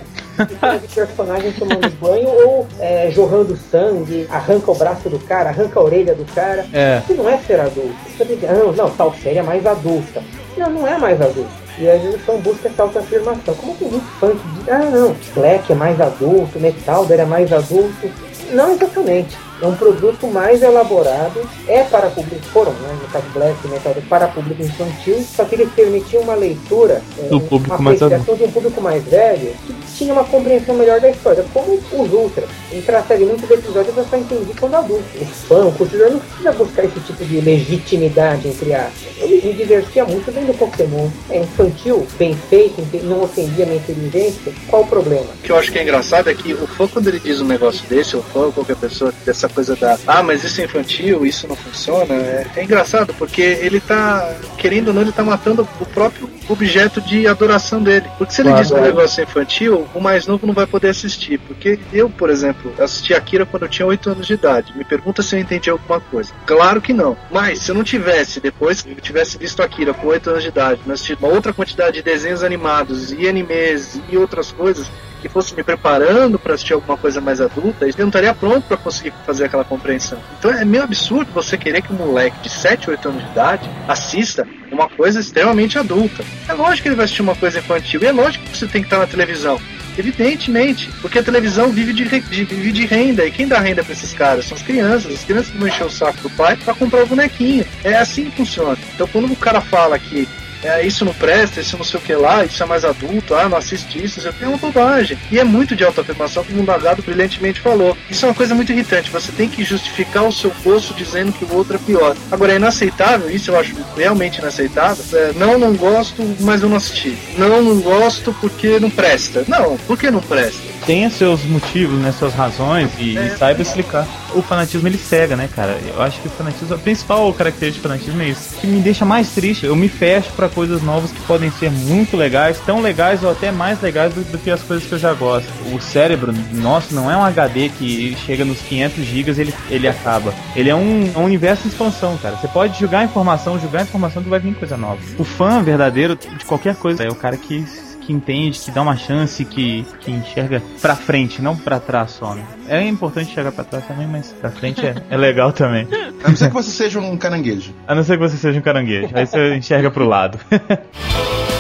de personagem tomando banho ou é, jorrando sangue, arranca o braço do cara, arranca a orelha do cara. É. Isso não é ser adulto. Você diz, ah, não, não, tal série é mais adulta. Não, não é mais adulto. E vezes são busca essa autoafirmação. Como tem muito que diz, ah não, Black é mais adulto, Metalder é mais adulto. Não exatamente. É um produto mais elaborado, é para público, foram, né, no caso Black Metal, para público infantil, só que eles permitiam uma leitura, é, do público uma apreciação de um público mais velho, que tinha uma compreensão melhor da história, como os Ultra. Entrar a série muitos episódios eu só entendi quando adulto. O fã, o curtidor não precisa buscar esse tipo de legitimidade, entre aspas. Eu me divertia muito vendo Pokémon. É infantil, bem feito, não ofendia minha inteligência. Qual o problema? O que eu acho que é engraçado é que o fã, quando ele diz um negócio desse, o fã, qualquer pessoa, dessa coisa da ah, mas isso é infantil, isso não funciona, é, é engraçado, porque ele tá, querendo ou não, ele tá matando o próprio objeto de adoração dele. Porque se ele claro, diz que o é. negócio é infantil, o mais novo não vai poder assistir. Porque eu, por exemplo, assisti Akira quando eu tinha 8 anos de idade. Me pergunta se eu entendi alguma coisa. Claro que não. Mas se eu não tivesse, depois eu tivesse visto Akira com 8 anos de idade, não assistido uma outra quantidade de desenhos animados e animes e outras coisas, que fosse me preparando para assistir alguma coisa mais adulta, eu não estaria pronto para conseguir fazer aquela compreensão. Então é meio absurdo você querer que um moleque de 7, 8 anos de idade assista uma coisa extremamente adulta. É lógico que ele vai assistir uma coisa infantil, e é lógico que você tem que estar na televisão. Evidentemente, porque a televisão vive de, de, vive de renda. E quem dá renda para esses caras? São as crianças. As crianças vão encher o saco do pai para comprar o bonequinho. É assim que funciona. Então, quando o cara fala que é, isso não presta, isso não sei o que lá, isso é mais adulto, ah, não assiste isso, isso é uma bobagem. E é muito de autoafirmação, como o Nagado brilhantemente falou. Isso é uma coisa muito irritante, você tem que justificar o seu gosto dizendo que o outro é pior. Agora, é inaceitável, isso eu acho realmente inaceitável. É, não, não gosto, mas eu não assisti. Não, não gosto porque não presta. Não, por que não presta? tenha seus motivos, né, suas razões e, é. e, saiba explicar. O fanatismo ele cega, né, cara? Eu acho que o fanatismo, a principal característica do fanatismo é isso. que me deixa mais triste. Eu me fecho para coisas novas que podem ser muito legais, tão legais ou até mais legais do, do, que as coisas que eu já gosto. O cérebro nosso não é um HD que chega nos 500 gigas ele ele acaba. Ele é um, um universo em expansão, cara. Você pode jogar informação, jogar informação que vai vir coisa nova. O fã verdadeiro de qualquer coisa é o cara que que entende, que dá uma chance, que, que enxerga pra frente, não pra trás só, né? É importante enxergar pra trás também, mas pra frente é, é legal também. A não ser que você seja um caranguejo. A não ser que você seja um caranguejo. Aí você enxerga pro lado.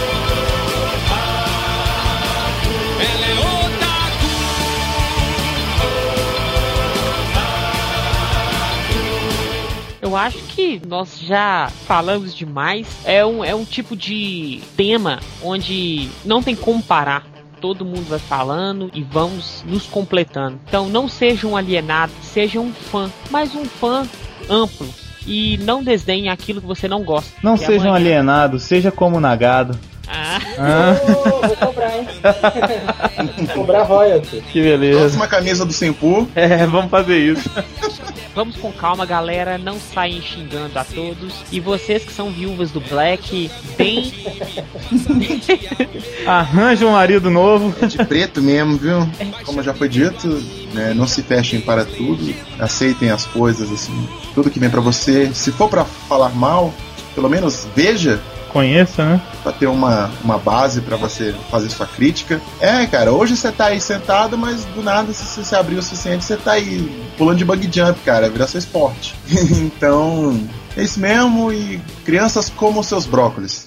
eu acho que nós já falamos demais. É um, é um tipo de tema onde não tem como parar todo mundo vai falando e vamos nos completando. Então não seja um alienado, seja um fã, mas um fã amplo e não desdenhe aquilo que você não gosta. Não seja um alienado, seja como nagado. Ah. ah. Oh, vou cobrar, hein? cobrar royalty. Que beleza. Próxima camisa do Sempu. É, vamos fazer isso. Vamos com calma, galera. Não saem xingando a todos. E vocês que são viúvas do Black, bem. Arranja um marido novo. É de preto mesmo, viu? Como já foi dito, né, não se fechem para tudo. Aceitem as coisas, assim. Tudo que vem para você. Se for para falar mal, pelo menos veja conheça, né? Pra ter uma, uma base para você fazer sua crítica. É, cara, hoje você tá aí sentado, mas do nada, se você se abrir o suficiente, você tá aí pulando de bug jump, cara, vira seu esporte. então, é isso mesmo, e crianças comam seus brócolis.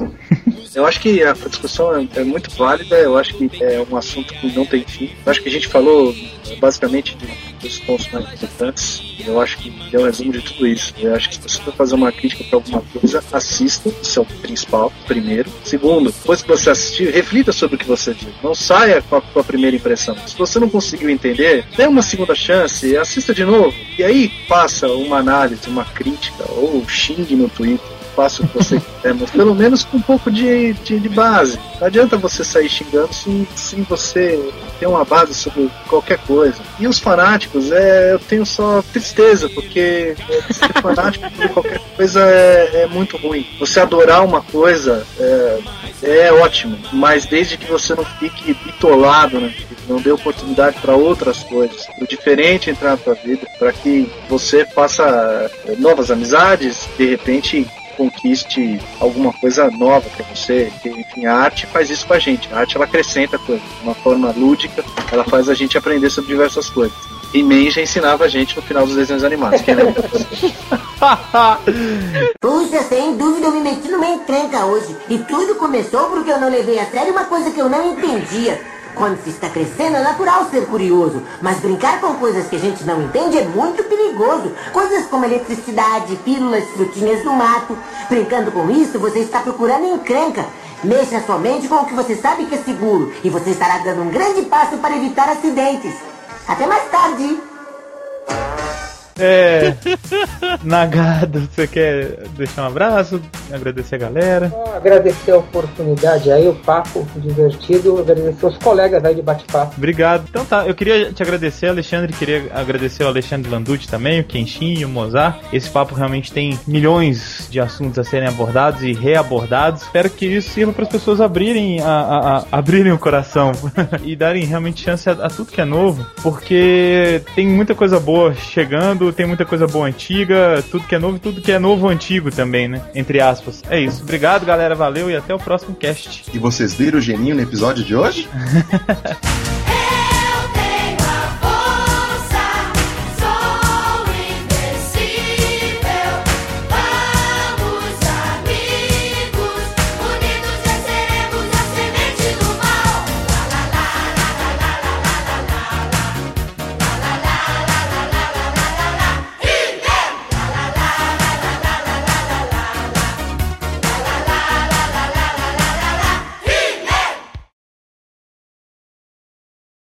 Eu acho que a discussão é, é, muito válida, eu acho que é um assunto que não tem fim. Eu acho que a gente falou basicamente dos pontos mais importantes. Eu acho que é um resumo de tudo isso. Eu acho que se você for fazer uma crítica para alguma coisa, assista, isso é o principal, primeiro. Segundo, depois que você assistir, reflita sobre o que você viu. Não saia com a, com a primeira impressão. Se você não conseguiu entender, dê uma segunda chance, assista de novo. E aí passa uma análise, uma crítica, ou xingue no Twitter o que você quiser, mas pelo menos com um pouco de, de, de, base. Não adianta você sair xingando se, se você tem uma base sobre qualquer coisa. E os fanáticos, é, eu tenho só tristeza, porque ser fanático por qualquer coisa é, é, muito ruim. Você adorar uma coisa é, é ótimo, mas desde que você não fique bitolado, né? não dê oportunidade para outras coisas, o diferente entrar na tua vida, para que você faça novas amizades, de repente conquiste alguma coisa nova para você. Enfim, a arte faz isso com a gente. A arte ela acrescenta coisas. De uma forma lúdica, ela faz a gente aprender sobre diversas coisas. E Man já ensinava a gente no final dos desenhos animados. Quem lembra? Puxa, sem dúvida eu me meti numa encrenca hoje. E tudo começou porque eu não levei a sério uma coisa que eu não entendia. Quando se está crescendo é natural ser curioso, mas brincar com coisas que a gente não entende é muito perigoso. Coisas como eletricidade, pílulas, frutinhas do mato. Brincando com isso, você está procurando encrenca. Mexa sua mente com o que você sabe que é seguro e você estará dando um grande passo para evitar acidentes. Até mais tarde! É. Nagado, você quer deixar um abraço? Agradecer a galera? agradecer a oportunidade aí, o papo divertido, agradecer os colegas aí de bate-papo. Obrigado. Então tá, eu queria te agradecer, Alexandre, queria agradecer o Alexandre Landucci também, o Kenshin e o Mozart. Esse papo realmente tem milhões de assuntos a serem abordados e reabordados. Espero que isso sirva para as pessoas abrirem, a, a, a, abrirem o coração e darem realmente chance a, a tudo que é novo, porque tem muita coisa boa chegando tem muita coisa boa antiga, tudo que é novo, tudo que é novo antigo também, né? Entre aspas. É isso. Obrigado, galera. Valeu e até o próximo cast. E vocês viram o geninho no episódio de hoje?